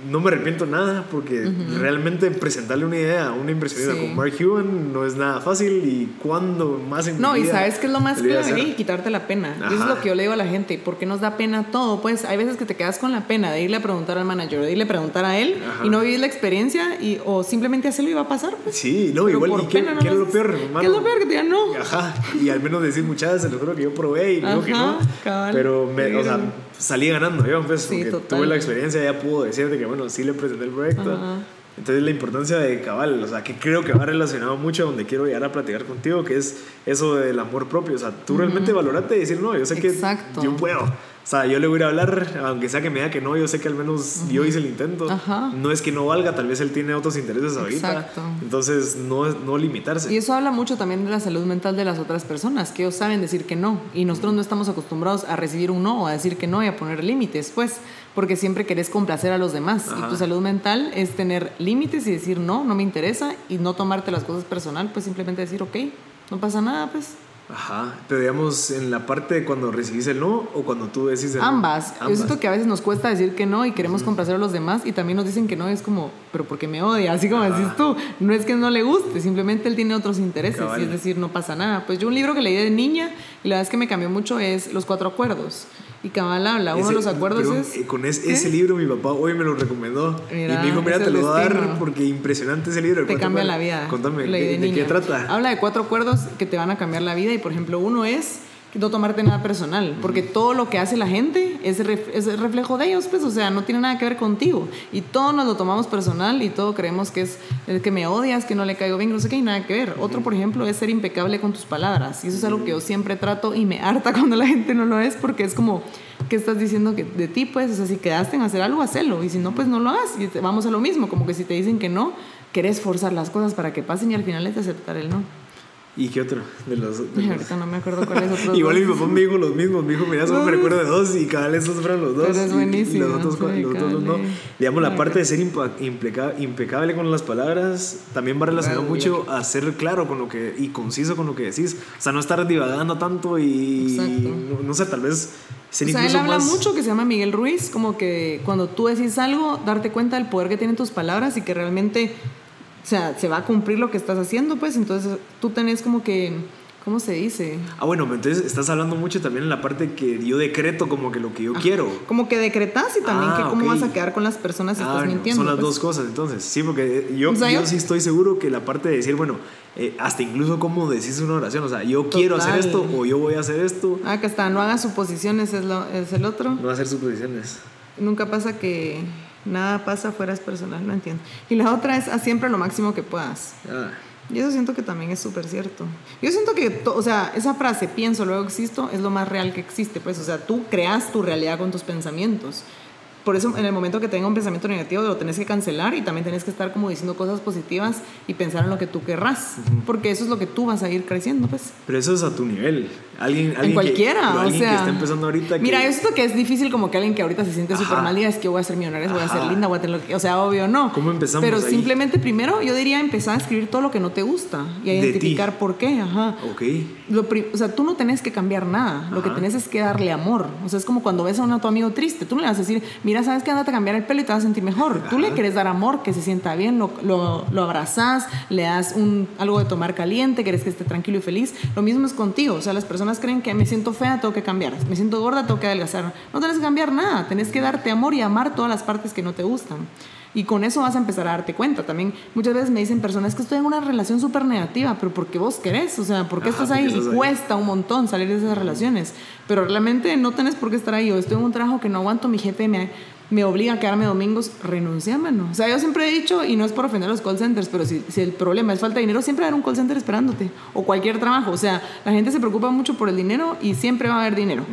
Speaker 1: no me arrepiento nada porque realmente presentarle una idea a una impresionista como Mark Cuban no es nada fácil y cuando más
Speaker 2: en No, y sabes que es lo más clave, y quitarte la pena. Eso es lo que yo le digo a la gente, ¿por qué nos da pena todo? Pues hay veces que te quedas con la pena de irle a preguntar al manager, de irle a preguntar a él y no vivir la experiencia y, o simplemente hacerlo y va a pasar. Pues.
Speaker 1: Sí, no, igual, ¿y qué, es lo peor, hermano?
Speaker 2: ¿Qué es lo peor que te digan no?
Speaker 1: Ajá, y al menos decir muchas veces, lo creo que yo probé y digo que no. Pero, me, o sea, salí ganando yo, pues, porque tuve la experiencia, ya puedo decirte que, bueno, sí le presenté el proyecto. Entonces la importancia de cabal, o sea, que creo que va relacionado mucho a donde quiero llegar a platicar contigo, que es eso del amor propio. O sea, tú realmente valorate y decir, no, yo sé que yo puedo. O sea, yo le voy a hablar, aunque sea que me diga que no, yo sé que al menos yo hice el intento.
Speaker 2: Ajá.
Speaker 1: No es que no valga, tal vez él tiene otros intereses ahorita.
Speaker 2: Exacto.
Speaker 1: Entonces, no, no limitarse.
Speaker 2: Y eso habla mucho también de la salud mental de las otras personas, que ellos saben decir que no. Y nosotros no estamos acostumbrados a recibir un no o a decir que no y a poner límites, pues, porque siempre querés complacer a los demás.
Speaker 1: Ajá.
Speaker 2: Y tu salud mental es tener límites y decir no, no me interesa y no tomarte las cosas personal, pues simplemente decir, ok, no pasa nada, pues.
Speaker 1: Ajá. Pero digamos, en la parte de cuando recibís el no o cuando tú decís el no.
Speaker 2: Ambas. Yo siento que a veces nos cuesta decir que no y queremos complacer a los demás y también nos dicen que no es como, pero porque me odia, así como decís tú. No es que no le guste, simplemente él tiene otros intereses y es decir, no pasa nada. Pues yo un libro que leí de niña y la verdad es que me cambió mucho es Los Cuatro Acuerdos. Y cabal habla, uno de los acuerdos es...
Speaker 1: eh, con es-
Speaker 2: ¿Qué?
Speaker 1: ese libro mi papá hoy me lo recomendó.
Speaker 2: Mira,
Speaker 1: y me dijo, mira, te lo voy a dar porque impresionante ese libro.
Speaker 2: te cambia la vida.
Speaker 1: Contame, ¿de, de qué trata?
Speaker 2: Habla de cuatro acuerdos que te van a cambiar la vida y por ejemplo uno es no tomarte nada personal, porque todo lo que hace la gente es, ref- es el reflejo de ellos, pues, o sea, no tiene nada que ver contigo. Y todo nos lo tomamos personal y todo creemos que es el que me odias, que no le caigo bien, no sé qué, y nada que ver. Otro, por ejemplo, es ser impecable con tus palabras. Y eso es algo que yo siempre trato y me [LAUGHS] harta cuando la gente no lo es, porque es como, ¿qué estás diciendo que de ti? Pues, o sea, si quedaste en hacer algo, hacelo. Y si no, pues no lo hagas. Y vamos a lo mismo, como que si te dicen que no, querés forzar las cosas para que pasen y al final es aceptar el no.
Speaker 1: ¿Y qué otro? De los, de los-
Speaker 2: ahorita no me acuerdo cuáles otros.
Speaker 1: Igual mi papá me dijo los mismos, me dijo, mira, solo me recuerdo de dos y cada vez esos fueron los dos.
Speaker 2: Pero es buenísimo,
Speaker 1: Y los otros,
Speaker 2: sí,
Speaker 1: los otros no. Digamos, la parte de ser impeca- impecable con las palabras también va relacionado
Speaker 2: Vale.
Speaker 1: mucho a ser claro con lo que y conciso con lo que decís. O sea, no estar divagando tanto y no, no sé, tal vez ser
Speaker 2: O sea, él habla
Speaker 1: más
Speaker 2: mucho que se llama Miguel Ruiz, como que cuando tú decís algo, darte cuenta del poder que tienen tus palabras y que realmente, o sea, se va a cumplir lo que estás haciendo, pues entonces tú tenés como que, ¿cómo se dice?
Speaker 1: Ah, bueno, entonces estás hablando mucho también en la parte que yo decreto como que lo que yo quiero.
Speaker 2: Como que decretas y también
Speaker 1: Ah,
Speaker 2: que cómo vas a quedar con las personas si
Speaker 1: Ah,
Speaker 2: estás mintiendo.
Speaker 1: son las
Speaker 2: pues.
Speaker 1: dos cosas, entonces. Sí, porque yo,
Speaker 2: O sea,
Speaker 1: yo
Speaker 2: yo-
Speaker 1: sí estoy seguro que la parte de decir, bueno, eh, hasta incluso cómo decís una oración, o sea, yo quiero hacer esto o yo voy a hacer esto,
Speaker 2: Ah, que hasta no hagas suposiciones es, lo, es el otro.
Speaker 1: no hacer suposiciones.
Speaker 2: Nunca pasa que nada pasa fuera es personal, no entiendo. Y la otra es haz siempre lo máximo que puedas.
Speaker 1: Ah,
Speaker 2: Y eso siento que también es súper cierto. Yo siento que, o sea, esa frase, pienso, luego existo, es lo más real que existe. Pues, o sea, tú creas tu realidad con tus pensamientos. Por eso, en el momento que tenga un pensamiento negativo, lo tenés que cancelar y también tenés que estar como diciendo cosas positivas y pensar en lo que tú querrás. Porque eso es lo que tú vas a ir creciendo, pues.
Speaker 1: pero eso es a tu nivel. Alguien, alguien
Speaker 2: En cualquiera,
Speaker 1: que,
Speaker 2: o
Speaker 1: alguien
Speaker 2: sea.
Speaker 1: que está empezando ahorita.
Speaker 2: Mira, siento que es difícil como que alguien que ahorita se siente súper mal diga, es que voy a ser millonaria, voy a ser linda, voy a tener lo que... O sea, obvio no.
Speaker 1: ¿Cómo empezamos
Speaker 2: Pero
Speaker 1: ahí?
Speaker 2: simplemente primero yo diría empezar a escribir todo lo que no te gusta y a
Speaker 1: De ti.
Speaker 2: identificar por qué, ajá.
Speaker 1: Ok.
Speaker 2: Lo o sea, tú no tenés que cambiar nada. Lo que tenés es que darle amor. O sea, es como cuando ves a un a tu amigo triste. Tú no le vas a decir, mira, sabes que andate a cambiar el pelo y te vas a sentir mejor. Tú le quieres dar amor, que se sienta bien, lo, lo, lo abrazás, le das un, algo de tomar caliente, quieres que esté tranquilo y feliz. Lo mismo es contigo. O sea, las personas creen que me siento fea, tengo que cambiar. Me siento gorda, tengo que adelgazar. No tenés que cambiar nada. Tenés que darte amor y amar todas las partes que no te gustan. Y con eso vas a empezar a darte cuenta. También muchas veces me dicen personas que estoy en una relación súper negativa, pero ¿por qué vos querés? O sea, ¿por qué
Speaker 1: Ajá,
Speaker 2: estás
Speaker 1: ¿por qué
Speaker 2: ahí? y
Speaker 1: ahí?
Speaker 2: cuesta un montón salir de esas relaciones. Pero realmente no tenés por qué estar ahí. O estoy en un trabajo que no aguanto, mi jefe me, me obliga a quedarme domingos, renuncia, mano. O sea, yo siempre he dicho, y no es por ofender a los call centers, pero si, si el problema es falta de dinero, siempre va a haber un call center esperándote. O cualquier trabajo. O sea, la gente se preocupa mucho por el dinero y siempre va a haber dinero.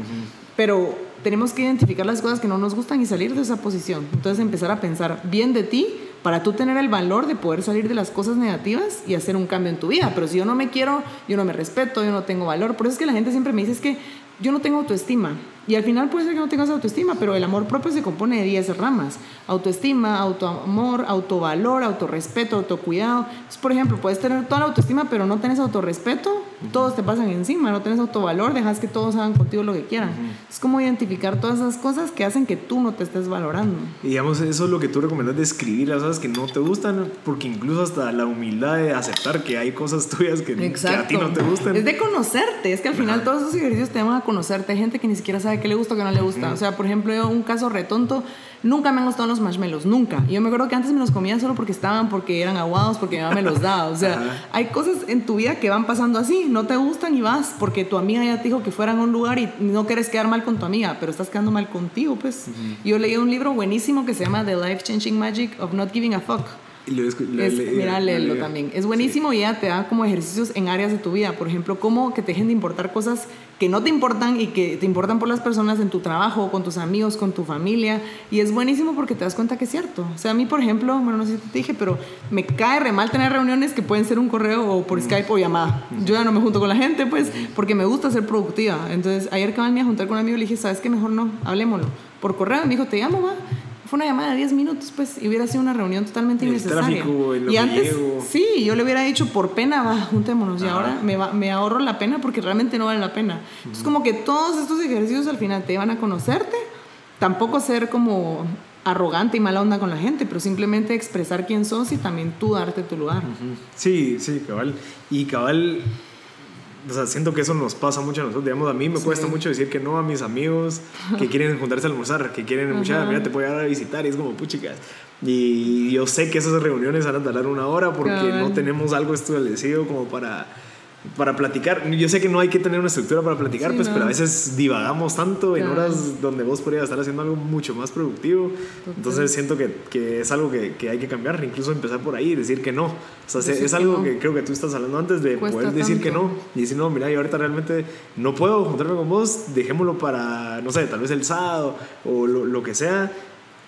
Speaker 2: Pero tenemos que identificar las cosas que no nos gustan y salir de esa posición. Entonces empezar a pensar bien de ti para tú tener el valor de poder salir de las cosas negativas y hacer un cambio en tu vida. Pero si yo no me quiero, yo no me respeto, yo no tengo valor. Por eso es que la gente siempre me dice es que yo no tengo autoestima. Y al final puede ser que no tengas autoestima, pero el amor propio se compone de 10 ramas. Autoestima, autoamor, autovalor, autorrespeto, autocuidado. Entonces, por ejemplo, puedes tener toda la autoestima, pero no tenés autorrespeto, todos te pasan encima, no tenés autovalor, dejas que todos hagan contigo lo que quieran. Es como identificar todas esas cosas que hacen que tú no te estés valorando.
Speaker 1: Y digamos, eso es lo que tú recomiendas de escribir las cosas que no te gustan, porque incluso hasta la humildad de aceptar que hay cosas tuyas que, que a ti no te gustan.
Speaker 2: Es de conocerte, es que al final todos esos ejercicios te van a conocerte. Hay gente que ni siquiera sabe qué le gusta o qué no le gusta. O sea, por ejemplo, yo un caso retonto, nunca me han gustado los marshmallows, nunca. Yo me acuerdo que antes me los comía solo porque estaban, porque eran aguados, porque mi mamá me los daba. O sea,
Speaker 1: Ajá.
Speaker 2: hay cosas en tu vida que van pasando así, no te gustan y vas porque tu amiga ya te dijo que fueran a un lugar y no quieres quedar mal con tu amiga, pero estás quedando mal contigo, pues. Yo leí un libro buenísimo que se llama The Life Changing Magic of Not Giving a Fuck. Mira, léelo también. Es buenísimo y ya te da como ejercicios en áreas de tu vida. Por ejemplo, cómo que te dejen de importar cosas que no te importan y que te importan por las personas en tu trabajo, con tus amigos, con tu familia. Y es buenísimo porque te das cuenta que es cierto. O sea, a mí, por ejemplo, bueno, no sé si te dije, pero me cae re mal tener reuniones que pueden ser un correo o por Skype o llamada. Yo ya no me junto con la gente, pues, porque me gusta ser productiva. Entonces, ayer que me a juntar con un amigo, le dije, ¿sabes qué? Mejor no, hablemoslo. Por correo, me dijo, te llamo, va fue una llamada de 10 minutos, pues, y hubiera sido una reunión totalmente innecesaria. y antes, sí, yo le hubiera dicho, por pena, va, juntémonos. Y ahora me, me ahorro la pena porque realmente no vale la pena. Es como que todos estos ejercicios al final te van a conocerte, tampoco ser como arrogante y mala onda con la gente, pero simplemente expresar quién sos y también tú darte tu lugar.
Speaker 1: Sí, sí, cabal. Y cabal, o sea, siento que eso nos pasa mucho a nosotros. Digamos, a mí me cuesta mucho decir que no a mis amigos que quieren juntarse a almorzar, que quieren, mucha, mira, te puedo ir a visitar y es como, puchicas. Y yo sé que esas reuniones van a tardar una hora porque no tenemos algo establecido como para para platicar. Yo sé que no hay que tener una estructura para platicar, pues, pero a veces divagamos tanto en horas donde vos podrías estar haciendo algo mucho más productivo. Entonces siento que, que es algo que, que, hay que cambiar, incluso empezar por ahí y decir que no. O sea, es algo que creo que tú estás hablando antes de poder decir que no y decir, no, mira, yo ahorita realmente no puedo juntarme con vos, dejémoslo para, no sé, tal vez el sábado o lo, lo que sea,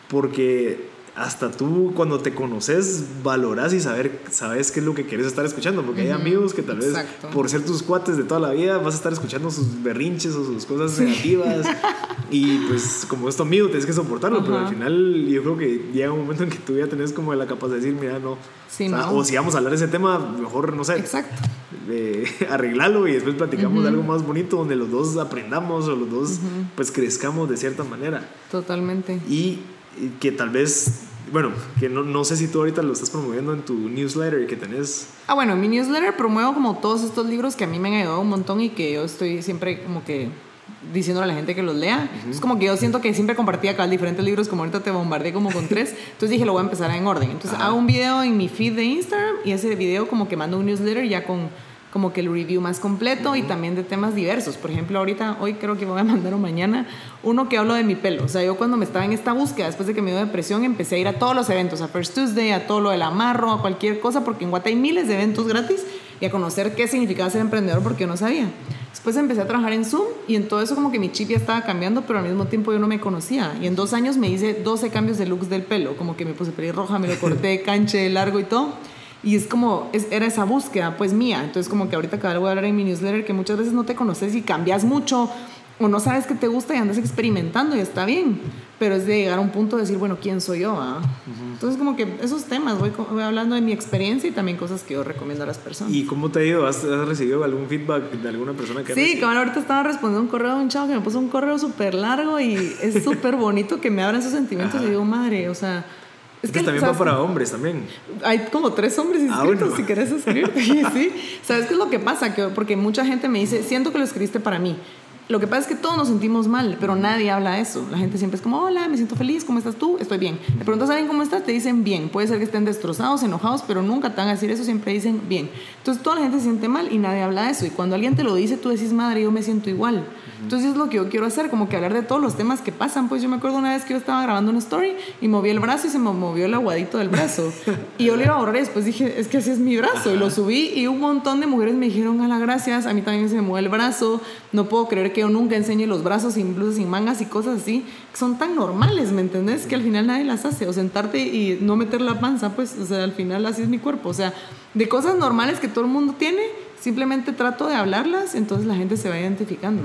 Speaker 1: porque hasta tú cuando te conoces valoras y saber, sabes qué es lo que quieres estar escuchando, porque hay amigos que tal vez por ser tus cuates de toda la vida vas a estar escuchando sus berrinches o sus cosas negativas. [LAUGHS] Y pues como es tu amigo tienes que soportarlo, pero al final yo creo que llega un momento en que tú ya tenés como la capacidad de decir, mira, no, o, si vamos a hablar de ese tema, mejor, no sé,
Speaker 2: Exacto. [LAUGHS]
Speaker 1: arreglarlo y después platicamos de algo más bonito donde los dos aprendamos o los dos pues crezcamos de cierta manera.
Speaker 2: Totalmente.
Speaker 1: Y que tal vez, bueno, que no, no, sé si tú ahorita lo estás promoviendo en tu newsletter que tenés.
Speaker 2: Ah, bueno, en mi newsletter promuevo como todos estos libros que a mí me han ayudado un montón y que yo estoy siempre como que diciéndole a la gente que los lea. Es como que yo siento que siempre compartía acá diferentes libros, como ahorita te bombardeé como con tres. [LAUGHS] Entonces dije, lo voy a empezar en orden. Entonces hago un video en mi feed de Instagram y ese video como que mando un newsletter ya con como que el review más completo y también de temas diversos. Por ejemplo, ahorita, hoy creo que voy a mandar o mañana uno que hablo de mi pelo. O sea, yo cuando me estaba en esta búsqueda, después de que me dio depresión, empecé a ir a todos los eventos, a First Tuesday, a todo lo del amarro, a cualquier cosa, porque en Guata hay miles de eventos gratis y a conocer qué significaba ser emprendedor porque yo no sabía. Después empecé a trabajar en Zoom y en todo eso como que mi chip ya estaba cambiando, pero al mismo tiempo yo no me conocía. Y en dos años me hice 12 cambios de looks del pelo, como que me puse roja, me lo corté, [LAUGHS] canche, largo y todo. Y es como, es, era esa búsqueda pues mía. Entonces como que ahorita cada voy a hablar en mi newsletter que muchas veces no te conoces y cambias mucho o no sabes qué te gusta y andas experimentando y está bien. Pero es de llegar a un punto de decir, bueno, ¿quién soy yo? Ah? Entonces como que esos temas, voy, voy, hablando de mi experiencia y también cosas que yo recomiendo a las personas.
Speaker 1: ¿Y cómo te ha ido? ¿Has, recibido algún feedback de alguna persona que
Speaker 2: Sí, como ahorita estaba respondiendo un correo de un chavo que me puso un correo súper largo y es [LAUGHS] súper bonito que me abran esos sentimientos y digo, madre, o sea
Speaker 1: es que también va para hombres también.
Speaker 2: Hay como tres hombres ah, inscritos si quieres escribirte. [LAUGHS] sí. ¿Sabes qué es lo que pasa? Que, porque mucha gente me dice, siento que lo escribiste para mí. Lo que pasa es que todos nos sentimos mal, pero nadie habla de eso. La gente siempre es como, hola, me siento feliz, ¿cómo estás tú? Estoy bien. Le preguntas a alguien cómo estás, te dicen bien. Puede ser que estén destrozados, enojados, pero nunca te van a decir eso, siempre dicen bien. Entonces toda la gente se siente mal y nadie habla de eso. Y cuando alguien te lo dice, tú decís, madre, yo me siento igual. Entonces es lo que yo quiero hacer, como que hablar de todos los temas que pasan. Pues yo me acuerdo una vez que yo estaba grabando una story y moví el brazo y se me movió el aguadito del brazo. y yo le iba a borrar y después dije, es que así es mi brazo. Y lo subí y un montón de mujeres me dijeron, a la gracias, a mí también se me mueve el brazo. No puedo creer que yo nunca enseñe los brazos sin blusas, sin mangas y cosas así, que son tan normales, ¿me entendés? Que al final nadie las hace. O sentarte y no meter la panza, pues, o sea, al final así es mi cuerpo. O sea, de cosas normales que todo el mundo tiene, simplemente trato de hablarlas, entonces la gente se va identificando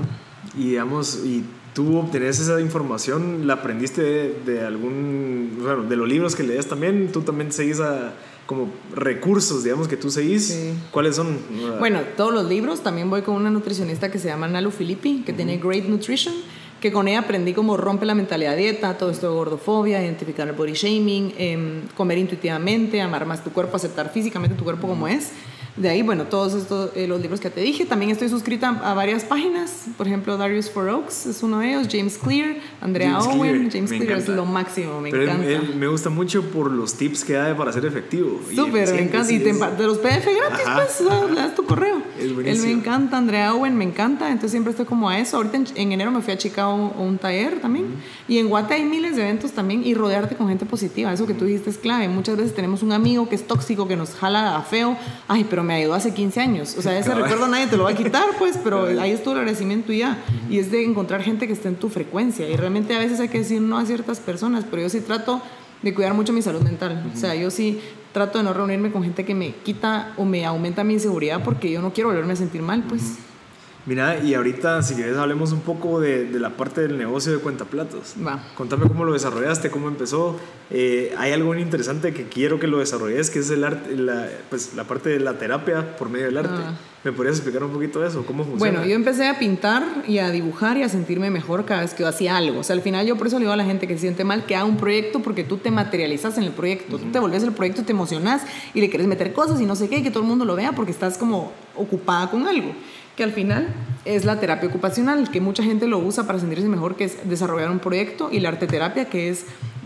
Speaker 1: y digamos, y tú obtenés esa información, la aprendiste de, algún, bueno, de los libros que leías también, tú también seguís a como recursos, digamos, que tú seguís, ¿cuáles son?
Speaker 2: Bueno, todos los libros, también voy con una nutricionista que se llama Nalu Filippi, que tiene Great Nutrition, que con ella aprendí cómo rompe la mentalidad de dieta, todo esto de gordofobia, identificar el body shaming, em, comer intuitivamente, amar más tu cuerpo, aceptar físicamente tu cuerpo como es De ahí, bueno, todos estos, eh, los libros que te dije. También estoy suscrita a varias páginas. Por ejemplo, Darius For Oaks es uno de ellos. James Clear, Andrea Owen. James Clear es lo máximo, me encanta.
Speaker 1: me gusta mucho por los tips que da para ser efectivo.
Speaker 2: Súper, me encanta. y te, de los PDF gratis, pues, le das tu correo. Es Él me encanta, Andrea Owen me encanta. Entonces siempre estoy como a eso. Ahorita en, enero me fui a Chicago a un taller también. Y en Guate hay miles de eventos también. Y rodearte con gente positiva. Eso que tú dijiste es clave. Muchas veces tenemos un amigo que es tóxico, que nos jala a feo. Ay, pero me ayudó hace 15 años. O sea, ese recuerdo nadie te lo va a quitar, pues, pero ahí es tu agradecimiento y ya. Y es de encontrar gente que esté en tu frecuencia. Y realmente a veces hay que decir no a ciertas personas, pero yo sí trato de cuidar mucho mi salud mental. O sea, yo sí trato de no reunirme con gente que me quita o me aumenta mi inseguridad porque yo no quiero volverme a sentir mal, pues.
Speaker 1: Mira, y ahorita, si quieres, hablemos un poco de, de la parte del negocio de cuentaplatos.
Speaker 2: Va.
Speaker 1: Contame cómo lo desarrollaste, cómo empezó. Eh, hay algo interesante que quiero que lo desarrolles, que es el arte, la, pues, la parte de la terapia por medio del arte. Ah. ¿Me podrías explicar un poquito de eso? ¿Cómo funciona?
Speaker 2: Bueno, yo empecé a pintar y a dibujar y a sentirme mejor cada vez que yo hacía algo. O sea, al final yo por eso le digo a la gente que se siente mal que haga un proyecto porque tú te materializas en el proyecto. Tú te volvés el proyecto, te emocionas y le quieres meter cosas y no sé qué, y que todo el mundo lo vea porque estás como ocupada con algo que al final es la terapia ocupacional, que mucha gente lo usa para sentirse mejor, que es desarrollar un proyecto, y la arte terapia, que es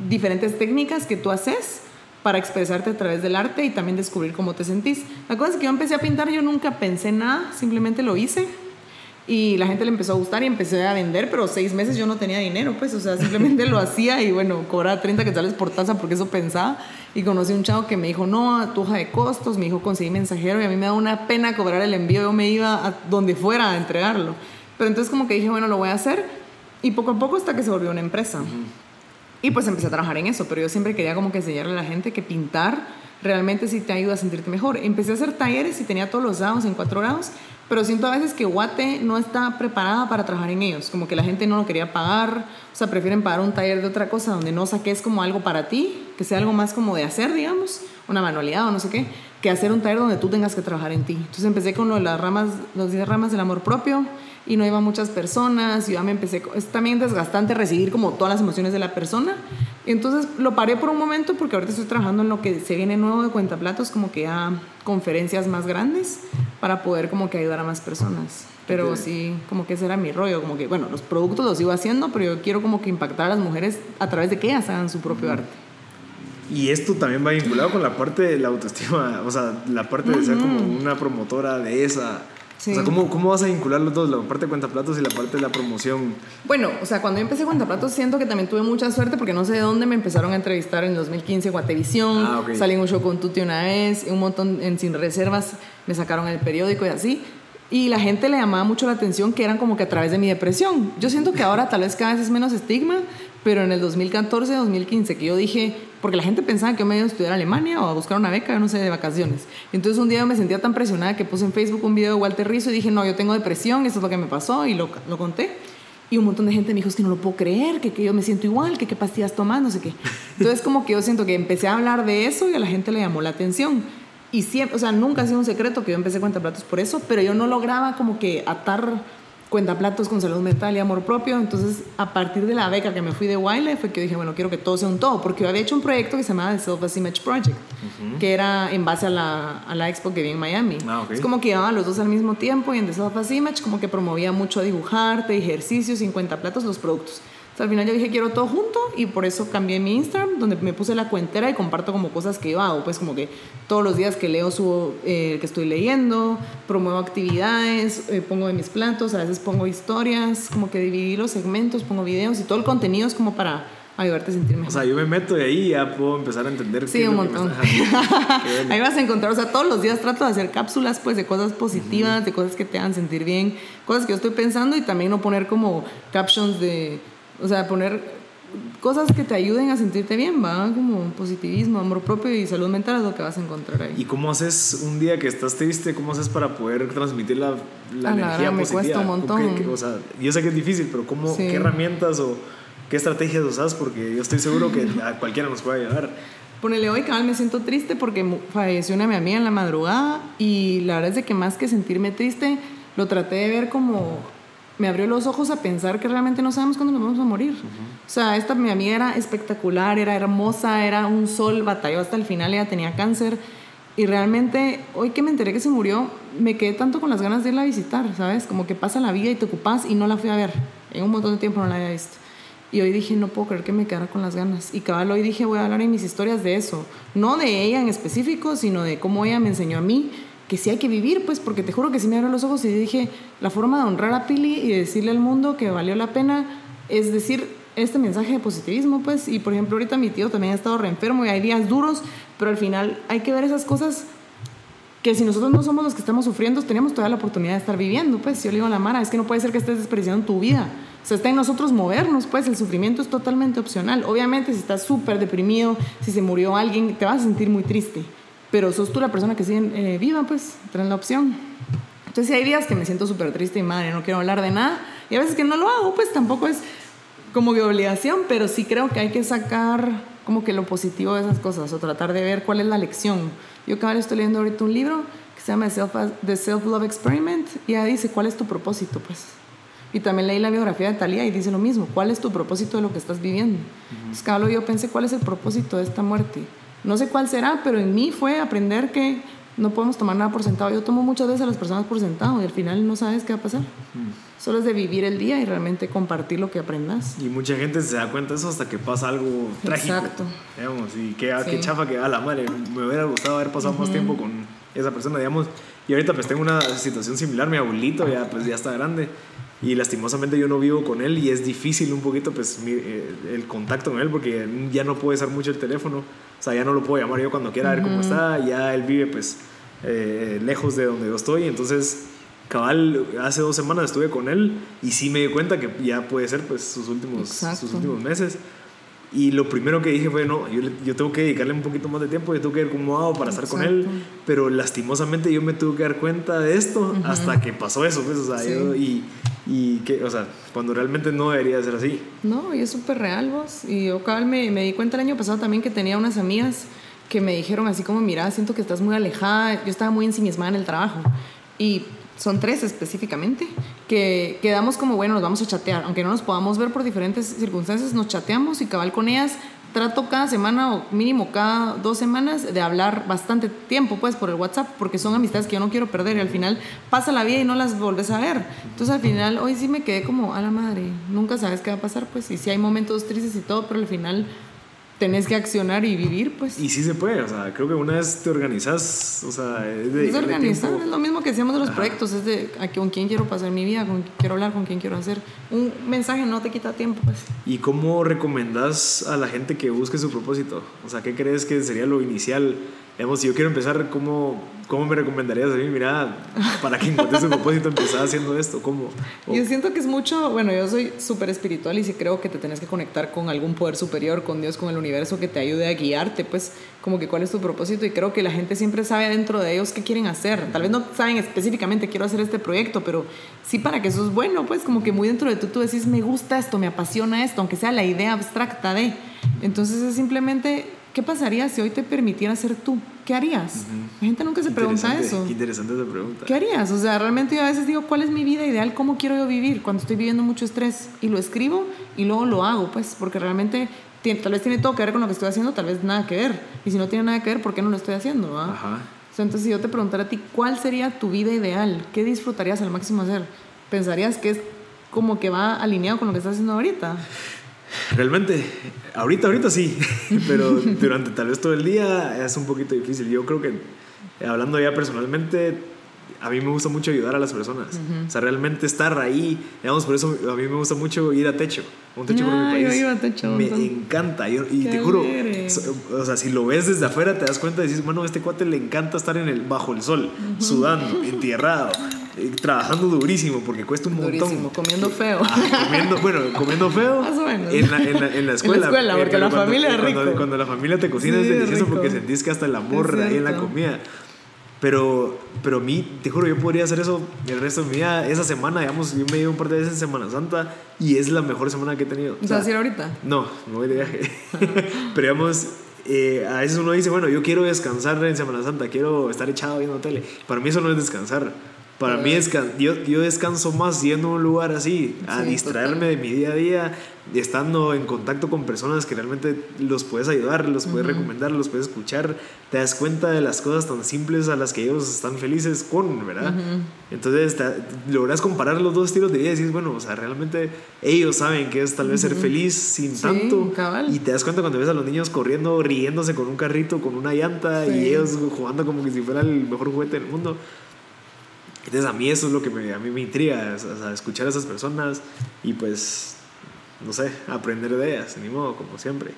Speaker 2: diferentes técnicas que tú haces para expresarte a través del arte y también descubrir cómo te sentís. La cosa es que yo empecé a pintar, yo nunca pensé nada, simplemente lo hice y la gente le empezó a gustar y empecé a vender, pero seis meses yo no tenía dinero, pues, o sea, simplemente lo [LAUGHS] hacía y bueno, cobraba 30 quetzales por taza porque eso pensaba. Y conocí a un chavo que me dijo, no, tu hoja de costos, me dijo, conseguí mensajero y a mí me da una pena cobrar el envío, yo me iba a donde fuera a entregarlo. Pero entonces como que dije, bueno, lo voy a hacer y poco a poco hasta que se volvió una empresa. Y pues empecé a trabajar en eso, pero yo siempre quería como que enseñarle a la gente que pintar realmente sí te ayuda a sentirte mejor. Empecé a hacer talleres y tenía todos los dados en cuatro grados pero siento a veces que Guate no está preparada para trabajar en ellos, como que la gente no lo quería pagar, o sea, prefieren pagar un taller de otra cosa donde no saques como algo para ti, que sea algo más como de hacer, digamos, una manualidad o no sé qué, que hacer un taller donde tú tengas que trabajar en ti. Entonces empecé con lo de las ramas, los 10 ramas del amor propio y no iban muchas personas, y ya me empecé, es también desgastante recibir como todas las emociones de la persona. Entonces lo paré por un momento porque ahorita estoy trabajando en lo que se viene nuevo de cuentaplatos, como que ya conferencias más grandes para poder como que ayudar a más personas. Pero sí, como que ese era mi rollo, como que, bueno, los productos los sigo haciendo, pero yo quiero como que impactar a las mujeres a través de que ellas hagan su propio arte.
Speaker 1: Y esto también va vinculado con la parte de la autoestima, o sea, la parte de ser como una promotora de esa o sea, ¿cómo, ¿cómo, vas a vincular los dos, la parte de cuentaplatos y la parte de la promoción?
Speaker 2: Bueno, o sea, cuando yo empecé cuentaplatos siento que también tuve mucha suerte porque no sé de dónde me empezaron a entrevistar en 2015 Guatevisión, ah, salí en un show con Tuti una vez, un montón en Sin Reservas me sacaron el periódico y así. Y la gente le llamaba mucho la atención que eran como que a través de mi depresión. Yo siento que ahora tal vez cada vez es menos estigma, pero en el 2014, 2015, que yo dije, porque la gente pensaba que yo me iba a estudiar a Alemania o a buscar una beca, no sé, de vacaciones. Entonces un día me sentía tan presionada que puse en Facebook un video de Walter Rizzo y dije, no, yo tengo depresión, esto es lo que me pasó y lo, lo conté. Y un montón de gente me dijo, es que no lo puedo creer, que, que yo me siento igual, que qué pastillas tomas, no sé qué. Entonces como que yo siento que empecé a hablar de eso y a la gente le llamó la atención. Y siempre, o sea, nunca ha sido un secreto que yo empecé cuenta platos por eso, pero yo no lograba como que atar cuenta platos con salud mental y amor propio. Entonces, a partir de la beca que me fui de Wiley, fue que yo dije, bueno, quiero que todo sea un todo, porque yo había hecho un proyecto que se llamaba The Self Image Project, que era en base a la, a la expo que vi en Miami. Ah, es como que llevaba los dos al mismo tiempo y en The Self Image como que promovía mucho dibujarte, ejercicios, 50 platos, los productos al final yo dije quiero todo junto y por eso cambié mi Instagram, donde me puse la cuentera y comparto como cosas que yo hago, pues como que todos los días que leo subo eh, que estoy leyendo, promuevo actividades, eh, pongo de mis platos, a veces pongo historias, como que dividí los segmentos, pongo videos y todo el contenido es como para ayudarte a sentir mejor.
Speaker 1: O sea, yo me meto de ahí y ya puedo empezar a entender.
Speaker 2: Sí, un montón. [LAUGHS] ahí vas a encontrar, o sea, todos los días trato de hacer cápsulas pues de cosas positivas, de cosas que te hagan sentir bien, cosas que yo estoy pensando y también no poner como captions de o sea, poner cosas que te ayuden a sentirte bien, va como positivismo, amor propio y salud mental es lo que vas a encontrar ahí.
Speaker 1: ¿Y cómo haces un día que estás triste, cómo haces para poder transmitir la, la energía
Speaker 2: me cuesta un montón.
Speaker 1: o sea, yo sé que es difícil, pero ¿cómo, ¿qué herramientas o qué estrategias usas? Porque yo estoy seguro que a cualquiera nos puede ayudar.
Speaker 2: Ponele hoy, cabal, me siento triste porque falleció una mi amiga en la madrugada y la verdad es de que más que sentirme triste, lo traté de ver como me abrió los ojos a pensar que realmente no sabemos cuándo nos vamos a morir. O sea, esta mi amiga era espectacular, era hermosa, era un sol, batalló hasta el final, ella tenía cáncer Y realmente, hoy que me enteré que se murió, me quedé tanto con las ganas de irla a visitar, ¿sabes? Como que pasa la vida y te ocupas y no la fui a ver. En un montón de tiempo no la había visto. Y hoy dije, no puedo creer que me quedara con las ganas. Y cabal, hoy dije, voy a hablar en mis historias de eso. No de ella en específico, sino de cómo ella me enseñó a mí que sí hay que vivir, pues, porque te juro que sí me abrió los ojos y dije, la forma de honrar a Pili y decirle al mundo que valió la pena es decir este mensaje de positivismo, pues, y por ejemplo, ahorita mi tío también ha estado re enfermo y hay días duros, pero al final hay que ver esas cosas que si nosotros no somos los que estamos sufriendo, tenemos toda la oportunidad de estar viviendo, pues, yo le digo a la Mara, es que no puede ser que estés desperdiciando tu vida, o sea, está en nosotros movernos, pues, el sufrimiento es totalmente opcional, obviamente si estás súper deprimido, si se murió alguien, te vas a sentir muy triste, pero sos tú la persona que sigue eh, viva, pues, traes la opción. Entonces, si hay días que me siento súper triste y madre, no quiero hablar de nada, y a veces que no lo hago, pues tampoco es como que obligación, pero sí creo que hay que sacar como que lo positivo de esas cosas o tratar de ver cuál es la lección. Yo cada vez estoy leyendo ahorita un libro que se llama The Self-Love Experiment y ahí dice, ¿cuál es tu propósito? Pues. Y también leí la biografía de Talía y dice lo mismo, ¿cuál es tu propósito de lo que estás viviendo? Entonces, cada yo pensé, ¿cuál es el propósito de esta muerte? No sé cuál será, pero en mí fue aprender que no podemos tomar nada por sentado. Yo tomo muchas veces a las personas por sentado y al final no sabes qué va a pasar. Solo es de vivir el día y realmente compartir lo que aprendas.
Speaker 1: Y mucha gente se da cuenta de eso hasta que pasa algo trágico. Exacto. Digamos, y qué, qué chafa que a la madre. Me hubiera gustado haber pasado más tiempo con esa persona, digamos. Y ahorita pues tengo una situación similar. Mi abuelito ya pues ya está grande y lastimosamente yo no vivo con él y es difícil un poquito pues eh, el contacto con él porque ya no puede usar mucho el teléfono, o sea, ya no lo puedo llamar yo cuando quiera a ver cómo está, ya él vive pues eh, lejos de donde yo estoy, entonces cabal, hace dos semanas estuve con él y sí me di cuenta que ya puede ser pues sus últimos, sus últimos meses. Y lo primero que dije fue, no, yo, yo, tengo que dedicarle un poquito más de tiempo, yo tengo que ver cómo hago para estar con él, pero lastimosamente yo me tuve que dar cuenta de esto hasta que pasó eso, pues, o sea, yo, y, y que, o sea, cuando realmente no debería ser así.
Speaker 2: No, y es súper real vos. Y yo cabal me, me di cuenta el año pasado también que tenía unas amigas que me dijeron así como, mira, siento que estás muy alejada, yo estaba muy ensimismada en el trabajo. Y son tres específicamente, que quedamos como, bueno, nos vamos a chatear, aunque no nos podamos ver por diferentes circunstancias, nos chateamos y cabal con ellas trato cada semana o mínimo cada dos semanas de hablar bastante tiempo pues por el WhatsApp porque son amistades que yo no quiero perder y al final pasa la vida y no las volves a ver. Entonces al final hoy sí me quedé como a la madre, nunca sabes qué va a pasar pues y si hay momentos tristes y todo, pero al final tenés que accionar y vivir, pues.
Speaker 1: Y sí se puede, o sea, creo que una vez te organizas, o sea,
Speaker 2: es de... Es organizar, es lo mismo que hacíamos de los proyectos, es de a con quién quiero pasar mi vida, con quién quiero hablar, con quién quiero hacer. Un mensaje no te quita tiempo, pues.
Speaker 1: ¿Y cómo recomendás a la gente que busque su propósito? O sea, ¿qué crees que sería lo inicial? Digamos, si yo quiero empezar, ¿cómo, ¿cómo me recomendarías a mí? Mira, para que encuentres un propósito, empezar haciendo esto. ¿Cómo?
Speaker 2: Yo siento que es mucho, bueno, yo soy súper espiritual y sí creo que te tenés que conectar con algún poder superior, con Dios, con el universo, que te ayude a guiarte, pues, como que cuál es tu propósito. Y creo que la gente siempre sabe dentro de ellos qué quieren hacer. Tal vez no saben específicamente, quiero hacer este proyecto, pero sí para que eso es bueno, pues, como que muy dentro de tú tú decís, me gusta esto, me apasiona esto, aunque sea la idea abstracta de. Entonces es simplemente ¿qué pasaría si hoy te permitiera ser tú? ¿Qué harías? La gente nunca se pregunta eso.
Speaker 1: Qué interesante esa pregunta.
Speaker 2: ¿Qué harías? O sea, realmente yo a veces digo, ¿cuál es mi vida ideal? ¿Cómo quiero yo vivir cuando estoy viviendo mucho estrés? Y lo escribo y luego lo hago, pues, porque realmente tal vez tiene todo que ver con lo que estoy haciendo, tal vez nada que ver. Y si no tiene nada que ver, ¿por qué no lo estoy haciendo? Ajá. entonces, si yo te preguntara a ti, ¿cuál sería tu vida ideal? ¿Qué disfrutarías al máximo hacer? ¿Pensarías que es como que va alineado con lo que estás haciendo ahorita?
Speaker 1: Realmente, ahorita, ahorita sí, [LAUGHS] pero durante tal vez todo el día es un poquito difícil. Yo creo que, hablando ya personalmente, a mí me gusta mucho ayudar a las personas. O sea, realmente estar ahí, digamos, por eso a mí me gusta mucho ir a techo. Un techo por mi país.
Speaker 2: Yo iba a techo.
Speaker 1: Me encanta. y te juro, o sea, si lo ves desde afuera, te das cuenta y dices, bueno, a este cuate le encanta estar en el, bajo el sol, sudando, [LAUGHS] entierrado trabajando durísimo porque cuesta un montón.
Speaker 2: comiendo feo.
Speaker 1: Ah, comiendo, bueno, comiendo feo [LAUGHS]
Speaker 2: Más o menos.
Speaker 1: En, la, en, la, en la escuela. En
Speaker 2: la escuela, porque la familia es rico.
Speaker 1: Cuando, la familia te cocina es delicioso porque sentís que hasta el amor ahí en la comida. Pero, pero a mí, te juro, yo podría hacer eso el resto de mi vida. Esa semana, digamos, yo me he ido un par de veces en Semana Santa y es la mejor semana que he tenido.
Speaker 2: ¿Vas a decir ahorita?
Speaker 1: No, me voy de viaje. [LAUGHS] pero digamos, eh, a veces uno dice, bueno, yo quiero descansar en Semana Santa, quiero estar echado viendo tele. Para mí eso no es descansar. Para mí, yo, yo descanso más yendo a un lugar así, a distraerme de mi día a día, estando en contacto con personas que realmente los puedes ayudar, los puedes recomendar, los puedes escuchar, te das cuenta de las cosas tan simples a las que ellos están felices con, ¿verdad? Entonces logras comparar los dos estilos de vida y dices, bueno, o sea, realmente ellos saben que es tal vez ser feliz sin tanto. Y te das cuenta cuando ves a los niños corriendo, riéndose con un carrito, con una llanta y ellos jugando como que si fuera el mejor juguete del mundo. Entonces a mí eso es lo que me, a mí me intriga, escuchar a esas personas y pues, no sé, aprender de ellas, ni modo, como siempre.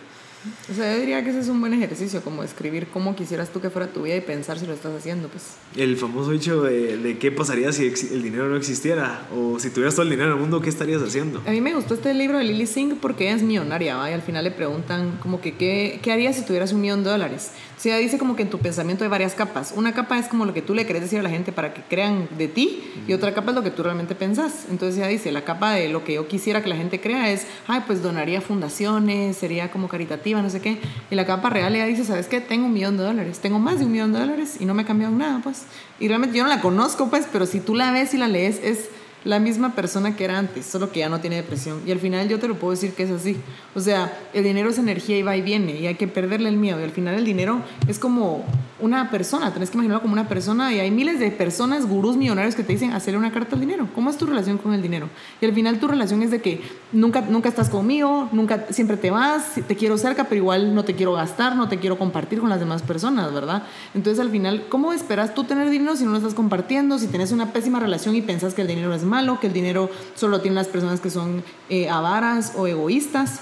Speaker 2: O sea, yo diría que ese es un buen ejercicio, como escribir cómo quisieras tú que fuera tu vida y pensar si lo estás haciendo, pues.
Speaker 1: El famoso dicho de, de qué pasaría si el dinero no existiera, o si tuvieras todo el dinero del mundo, ¿qué estarías haciendo?
Speaker 2: A mí me gustó este libro de Lily Singh porque ella es millonaria, ¿va? Y al final le preguntan como que qué, qué harías si tuvieras un millón de dólares. O sea, dice como que en tu pensamiento hay varias capas. Una capa es como lo que tú le querés decir a la gente para que crean de ti, y otra capa es lo que tú realmente pensás. Entonces ella dice, la capa de lo que yo quisiera que la gente crea es, ay, pues donaría fundaciones, sería como caritativa, no sé qué. Y la capa real ella dice, ¿sabes qué? Tengo un millón de dólares, tengo más de un millón de dólares y no me ha cambiado nada, pues. Y realmente yo no la conozco, pues, pero si tú la ves y la lees, es la misma persona que era antes, solo que ya no tiene depresión. Y al final yo te lo puedo decir que es así. O sea, el dinero es energía y va y viene y hay que perderle el miedo. Y al final el dinero es como una persona, tenés que imaginarlo como una persona y hay miles de personas, gurús millonarios que te dicen hacerle una carta al dinero. ¿Cómo es tu relación con el dinero? Y al final tu relación es de que nunca, nunca estás conmigo, nunca, siempre te vas, te quiero cerca, pero igual no te quiero gastar, no te quiero compartir con las demás personas, ¿verdad? Entonces al final, ¿cómo esperas tú tener dinero si no lo estás compartiendo? Si tienes una pésima relación y pensás que el dinero es malo, que el dinero solo tiene las personas que son eh, avaras o egoístas.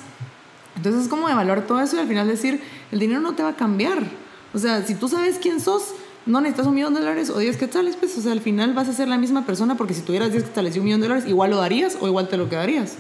Speaker 2: Entonces es como evaluar todo eso y al final decir, el dinero no te va a cambiar. O sea, si tú sabes quién sos, no necesitas un millón de dólares o 10 quetzales, pues, o sea, al final vas a ser la misma persona porque si tuvieras 10 quetzales y un millón de dólares, igual lo darías o igual te lo quedarías.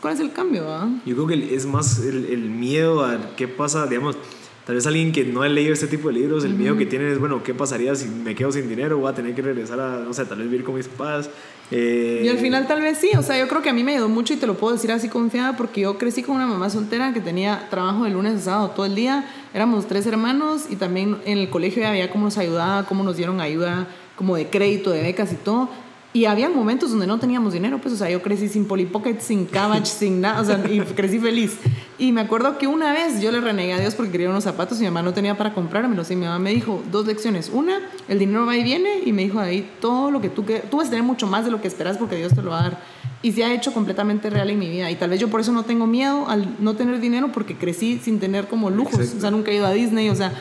Speaker 2: ¿Cuál es el cambio? Ah?
Speaker 1: Yo creo que es más el, el, miedo a qué pasa, digamos, tal vez alguien que no ha leído este tipo de libros, el miedo que tiene es, bueno, ¿qué pasaría si me quedo sin dinero? Voy a tener que regresar a, no sé, tal vez vivir con mis padres
Speaker 2: y al final tal vez sí, o sea, yo creo que a mí me ayudó mucho y te lo puedo decir así confiada porque yo crecí con una mamá soltera que tenía trabajo de lunes a sábado todo el día, éramos tres hermanos y también en el colegio ya había cómo nos ayudaba, cómo nos dieron ayuda como de crédito, de becas y todo. Y había momentos donde no teníamos dinero, pues, o sea, yo crecí sin Polly Pocket, sin Cabbage, [LAUGHS] sin nada, o sea, y crecí feliz. Y me acuerdo que una vez yo le renegué a Dios porque quería unos zapatos y mi mamá no tenía para comprármelos. Y mi mamá me dijo dos lecciones. Una, el dinero va y viene. Y me dijo ahí, todo lo que tú que tú vas a tener mucho más de lo que esperas porque Dios te lo va a dar. Y se ha hecho completamente real en mi vida. Y tal vez yo por eso no tengo miedo al no tener dinero porque crecí sin tener como lujos. O sea, nunca he ido a Disney, o sea,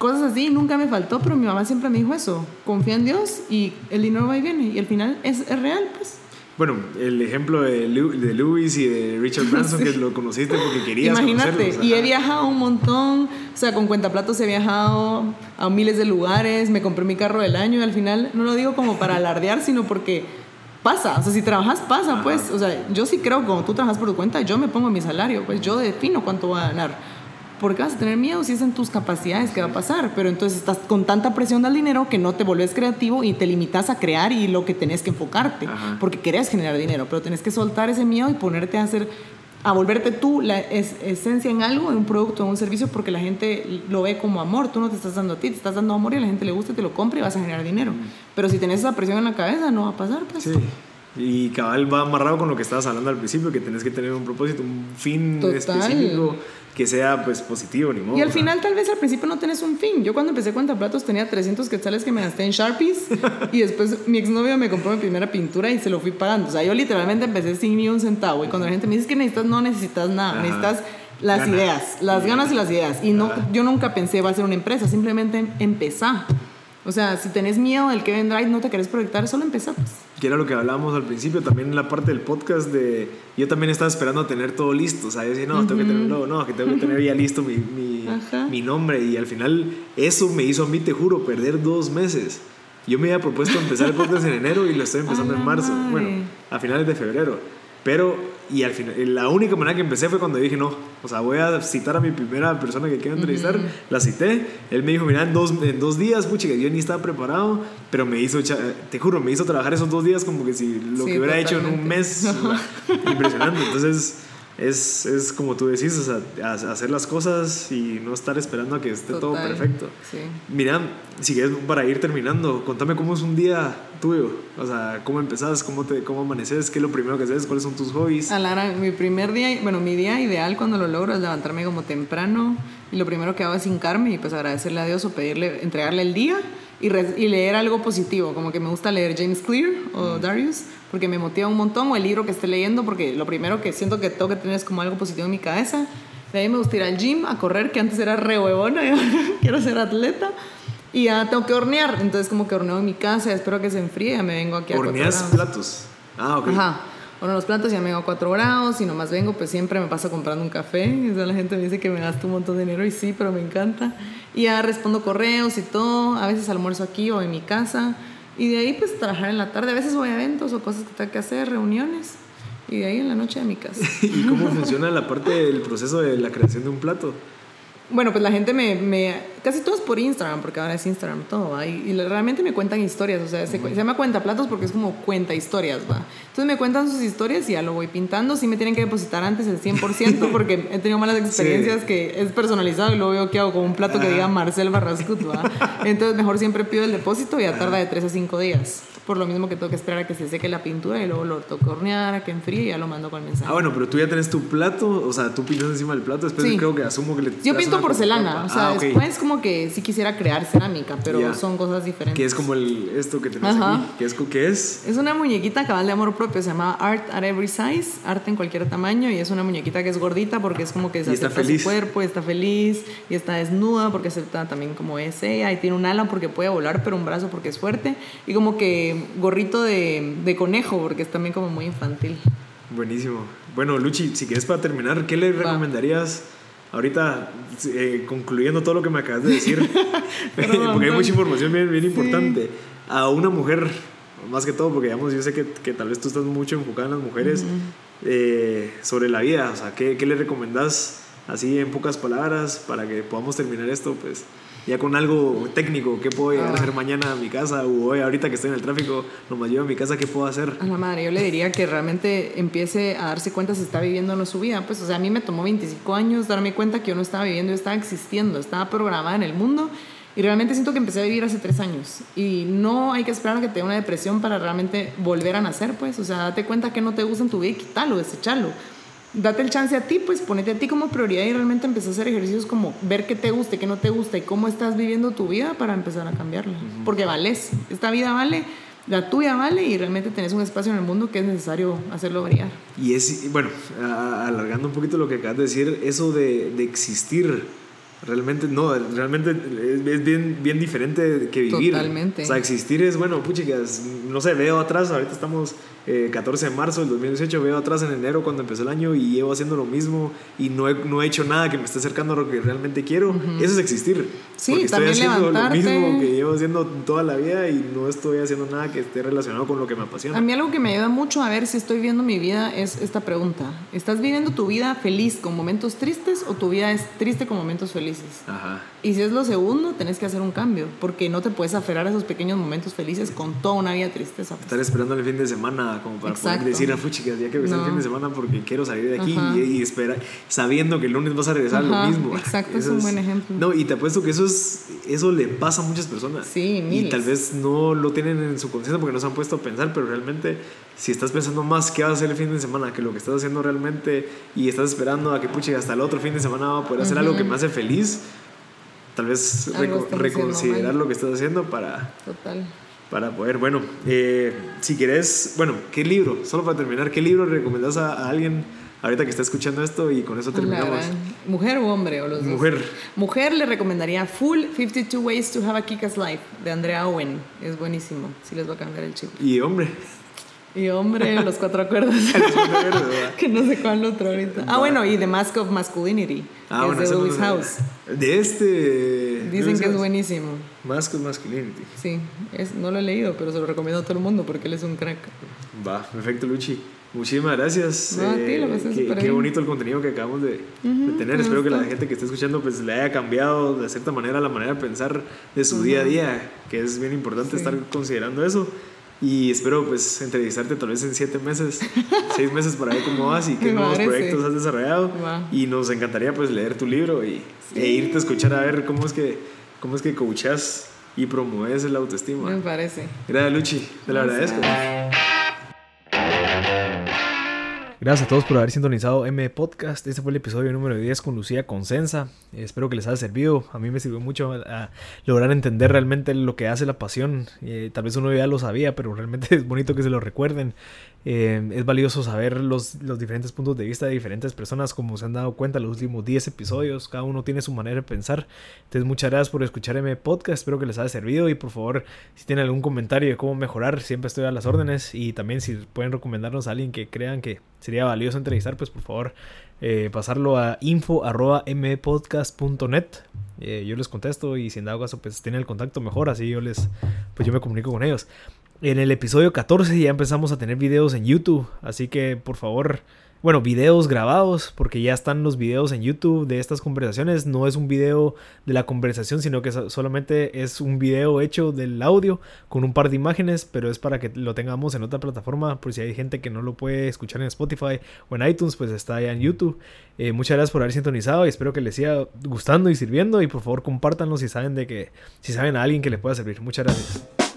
Speaker 2: cosas así, nunca me faltó, pero mi mamá siempre me dijo eso, confía en Dios y el dinero va y viene, y al final es, es real, pues.
Speaker 1: Bueno, el ejemplo de, de Lewis y de Richard [LAUGHS] Branson, que lo conociste porque querías
Speaker 2: Imagínate, y he viajado un montón, o sea, con cuentaplatos he viajado a miles de lugares, me compré mi carro del año y al final, no lo digo como para alardear, sino porque pasa, o sea, si trabajas pasa, pues, o sea, yo sí creo que como tú trabajas por tu cuenta, yo me pongo mi salario, pues yo defino cuánto voy a ganar porque vas a tener miedo si es en tus capacidades que va a pasar, pero entonces estás con tanta presión del dinero que no te volvés creativo y te limitas a crear y lo que tenés que enfocarte, porque querés generar dinero, pero tenés que soltar ese miedo y ponerte a hacer a volverte tú la esencia en algo, en un producto, en un servicio, porque la gente lo ve como amor. Tú no te estás dando a ti, te estás dando amor y a la gente le gusta, te lo compra y vas a generar dinero. Pero si tenés esa presión en la cabeza, no va a pasar. Pues.
Speaker 1: Sí. Y cabal va amarrado con lo que estabas hablando al principio, que tenés que tener un propósito, un fin específico que sea pues positivo, ni modo.
Speaker 2: Y al final tal vez al principio no tenés un fin. Yo cuando empecé cuenta platos tenía 300 quetzales que me gasté en Sharpies [LAUGHS] y después mi exnovio me compró mi primera pintura y se lo fui pagando. O sea, yo literalmente empecé sin ni un centavo y cuando la gente me dice que necesitas, no necesitas nada, necesitas las ideas, las ganas y las ideas. Y no, yo nunca pensé va a ser una empresa, simplemente empezar. O sea, si tenés miedo del que vendrá y no te querés proyectar, solo empezar. Pues.
Speaker 1: Que era lo que hablábamos al principio, también en la parte del podcast de... Yo también estaba esperando a tener todo listo, o sea, yo decía, no, tengo que tenerlo, no, que tengo que tener ya listo mi, mi, mi, nombre. Y al final eso me hizo a mí, te juro, perder dos meses. Yo me había propuesto empezar el podcast en enero y lo estoy empezando en marzo. Bueno, a finales de febrero. Pero y al final, la única manera que empecé fue cuando dije, no, o sea, voy a citar a mi primera persona que quiero entrevistar. La cité. Él me dijo, mira, en dos, en dos días, pucha, que yo ni estaba preparado, pero me hizo, te juro, me hizo trabajar esos dos días como que si lo que hubiera hecho en un mes. [LAUGHS] impresionante. Entonces, es, es como tú decís, o sea, hacer las cosas y no estar esperando a que esté todo perfecto.
Speaker 2: Sí.
Speaker 1: Mira, si quieres, para ir terminando, contame cómo es un día tuyo. O sea, cómo empezás, cómo, te, cómo amaneces, qué es lo primero que haces, cuáles son tus hobbies.
Speaker 2: A Lara, mi primer día, bueno, mi día ideal cuando lo logro es levantarme como temprano y lo primero que hago es hincarme y pues agradecerle a Dios o pedirle, entregarle el día y, y leer algo positivo, como que me gusta leer James Clear o Darius porque me motiva un montón, o el libro que esté leyendo, porque lo primero que siento que tengo que tener es como algo positivo en mi cabeza. De ahí me gusta ir al gym a correr, que antes era re huevona, [LAUGHS] quiero ser atleta. Y ya tengo que hornear, entonces como que horneo en mi casa, espero que se enfríe, ya me vengo aquí a
Speaker 1: ¿Horneas platos? Ah, ok.
Speaker 2: Ajá. Horneo los platos, ya me vengo a 4 grados y nomás vengo, pues siempre me paso comprando un café. Y la gente me dice que me gasto un montón de dinero y sí, pero me encanta. Y ya respondo correos y todo, a veces almuerzo aquí o en mi casa. Y de ahí pues trabajar en la tarde. A veces voy a eventos o cosas que tengo que hacer, reuniones. Y de ahí en la noche a mi casa. [LAUGHS]
Speaker 1: ¿Y cómo funciona la parte del proceso de la creación de un plato?
Speaker 2: Bueno, pues la gente me, me, Casi todo es por Instagram, porque ahora es Instagram todo, Y, realmente me cuentan historias, o sea, se, se, llama cuenta platos porque es como cuenta historias, ¿va? Entonces me cuentan sus historias y ya lo voy pintando. Sí me tienen que depositar antes el 100% [LAUGHS] porque he tenido malas experiencias que es personalizado y luego veo que hago con un plato que diga Marcel Barrascut, ¿va? [LAUGHS] Entonces mejor siempre pido el depósito y ya tarda de 3 a 5 días por lo mismo que tengo que esperar a que se seque la pintura y luego lo toco hornear, a que enfríe y ya lo mando con el mensaje.
Speaker 1: Ah, bueno, pero tú ya tenés tu plato, o sea, tú pintas encima del plato, después creo que asumo que le
Speaker 2: Yo pinto porcelana, o sea, ah, después como que sí quisiera crear cerámica, pero son cosas diferentes.
Speaker 1: Que es como el, esto que tenés aquí, ¿qué es, ¿qué es?
Speaker 2: Es una muñequita cabal de amor propio, se llama Art at Every Size, arte en cualquier tamaño, y es una muñequita que es gordita porque es como que se
Speaker 1: acepta su
Speaker 2: cuerpo, y está feliz, y está desnuda porque acepta también como es ella, y tiene un ala porque puede volar, pero un brazo porque es fuerte, y como que gorrito de de, conejo, porque es también como muy infantil.
Speaker 1: Buenísimo. Bueno, Luchi, si quieres para terminar, ¿qué le recomendarías ahorita, eh, concluyendo todo lo que me acabas de decir? [LAUGHS] [LAUGHS] porque hay mucha información bien, bien importante. A una mujer, más que todo, porque digamos, yo sé que, que tal vez tú estás mucho enfocada en las mujeres, eh, sobre la vida. O sea, ¿qué, ¿qué le recomendás así en pocas palabras para que podamos terminar esto? Pues ya con algo técnico, ¿qué puedo llegar a hacer mañana a mi casa? O hoy, ahorita que estoy en el tráfico, nomás llevo a mi casa, ¿qué puedo hacer?
Speaker 2: A la madre, yo le diría que realmente empiece a darse cuenta si está viviendo o no su vida. Pues, o sea, a mí me tomó 25 años darme cuenta que yo no estaba viviendo, yo estaba existiendo, estaba programada en el mundo. Y realmente siento que empecé a vivir hace tres años. Y no hay que esperar a que te dé una depresión para realmente volver a nacer, pues. O sea, date cuenta que no te gusta en tu vida y quítalo, desechalo date el chance a ti, pues ponete a ti como prioridad y realmente empezar a hacer ejercicios como ver qué te gusta, qué no te gusta y cómo estás viviendo tu vida para empezar a cambiarla. Porque vales, esta vida vale, la tuya vale y realmente tenés un espacio en el mundo que es necesario hacerlo brillar.
Speaker 1: Y es, bueno, alargando un poquito lo que acabas de decir, eso de, de existir Realmente no, realmente es bien, bien diferente que vivir.
Speaker 2: Totalmente.
Speaker 1: O sea, existir es, bueno, puchicas, no sé, veo atrás, ahorita estamos 14 eh, de marzo del 2018, veo atrás en enero cuando empezó el año y llevo haciendo lo mismo y no he, no he hecho nada que me esté acercando a lo que realmente quiero. Eso es existir.
Speaker 2: Sí,
Speaker 1: porque
Speaker 2: estoy haciendo
Speaker 1: lo mismo que llevo haciendo toda la vida y no estoy haciendo nada que esté relacionado con lo que me apasiona.
Speaker 2: A mí algo que me ayuda mucho a ver si estoy viviendo mi vida es esta pregunta. ¿Estás viviendo tu vida feliz con momentos tristes o tu vida es triste con momentos felices?
Speaker 1: Ajá.
Speaker 2: Y si es lo segundo, tenés que hacer un cambio, porque no te puedes aferrar a esos pequeños momentos felices con toda una vida tristeza.
Speaker 1: Estar esperando el fin de semana como para poder decir a chicas, ya que no. el fin de semana porque quiero salir de aquí y, esperar, sabiendo que el lunes vas a regresar lo mismo.
Speaker 2: Exacto, es un buen ejemplo.
Speaker 1: No, y te apuesto que eso es eso le pasa a muchas personas.
Speaker 2: Sí,
Speaker 1: Y tal vez no lo tienen en su conciencia porque no se han puesto a pensar, pero realmente si estás pensando más qué vas a hacer el fin de semana que lo que estás haciendo realmente y estás esperando a que puche hasta el otro fin de semana va a poder hacer algo que me hace feliz, tal vez reconsiderar lo que estás haciendo para...
Speaker 2: Total
Speaker 1: para poder, bueno, eh, si quieres, bueno, ¿qué libro? Solo para terminar, ¿qué libro recomendás a, alguien ahorita que está escuchando esto y con eso terminamos?
Speaker 2: ¿Mujer o hombre? O los
Speaker 1: Mujer.
Speaker 2: Mujer le recomendaría Full 52 Ways to Have a Kick-Ass Life de Andrea Owen. Es buenísimo, si les va a cambiar el chip.
Speaker 1: ¿Y hombre?
Speaker 2: Y hombre, los cuatro acuerdos. [LAUGHS] que no sé cuál otro ahorita. Ah, bueno, y The Mask of Masculinity. Ah, es de Lewis House.
Speaker 1: De este.
Speaker 2: Dicen que es buenísimo.
Speaker 1: Mask of Masculinity.
Speaker 2: Sí, es, no lo he leído, pero se lo recomiendo a todo el mundo porque él es un crack.
Speaker 1: Va, perfecto, Luchi. Muchísimas gracias.
Speaker 2: No, a ti, lo
Speaker 1: eh, qué, bonito el contenido que acabamos de, tener. Espero que la gente que esté escuchando pues le haya cambiado de cierta manera la manera de pensar de su día a día, que es bien importante estar considerando eso. Y espero pues entrevistarte tal vez en siete meses, [LAUGHS] seis meses por ahí cómo vas y qué nuevos proyectos has desarrollado. Y nos encantaría pues leer tu libro y, e irte a escuchar a ver cómo es que, cómo es que coachas y promueves el autoestima.
Speaker 2: Me parece.
Speaker 1: Gracias Luchi, te lo agradezco. Gracias a todos por haber sintonizado M Podcast. Este fue el episodio número 10 con Lucía Consensa. Espero que les haya servido. A mí me sirvió mucho a, lograr entender realmente lo que hace la pasión. Eh, tal vez uno ya lo sabía, pero realmente [LAUGHS] es bonito que se lo recuerden. Eh, es valioso saber los, los, diferentes puntos de vista de diferentes personas, como se han dado cuenta en los últimos 10 episodios. Cada uno tiene su manera de pensar. Entonces, muchas gracias por escuchar M Podcast. Espero que les haya servido. Y por favor, si tienen algún comentario de cómo mejorar, siempre estoy a las órdenes. Y también, si pueden recomendarnos a alguien que crean que sería valioso entrevistar, pues por favor eh, pasarlo a info.mpodcast.net. Eh, yo les contesto y si en dado caso pues tienen el contacto mejor, así yo les, pues yo me comunico con ellos. En el episodio 14 ya empezamos a tener videos en YouTube, así que por favor bueno, videos grabados, porque ya están los videos en YouTube de estas conversaciones. No es un video de la conversación, sino que solamente es un video hecho del audio con un par de imágenes, pero es para que lo tengamos en otra plataforma, por si hay gente que no lo puede escuchar en Spotify o en iTunes, pues está allá en YouTube. Eh, muchas gracias por haber sintonizado y espero que les siga gustando y sirviendo y por favor compártanlo si saben de que si saben a alguien que le pueda servir. Muchas gracias.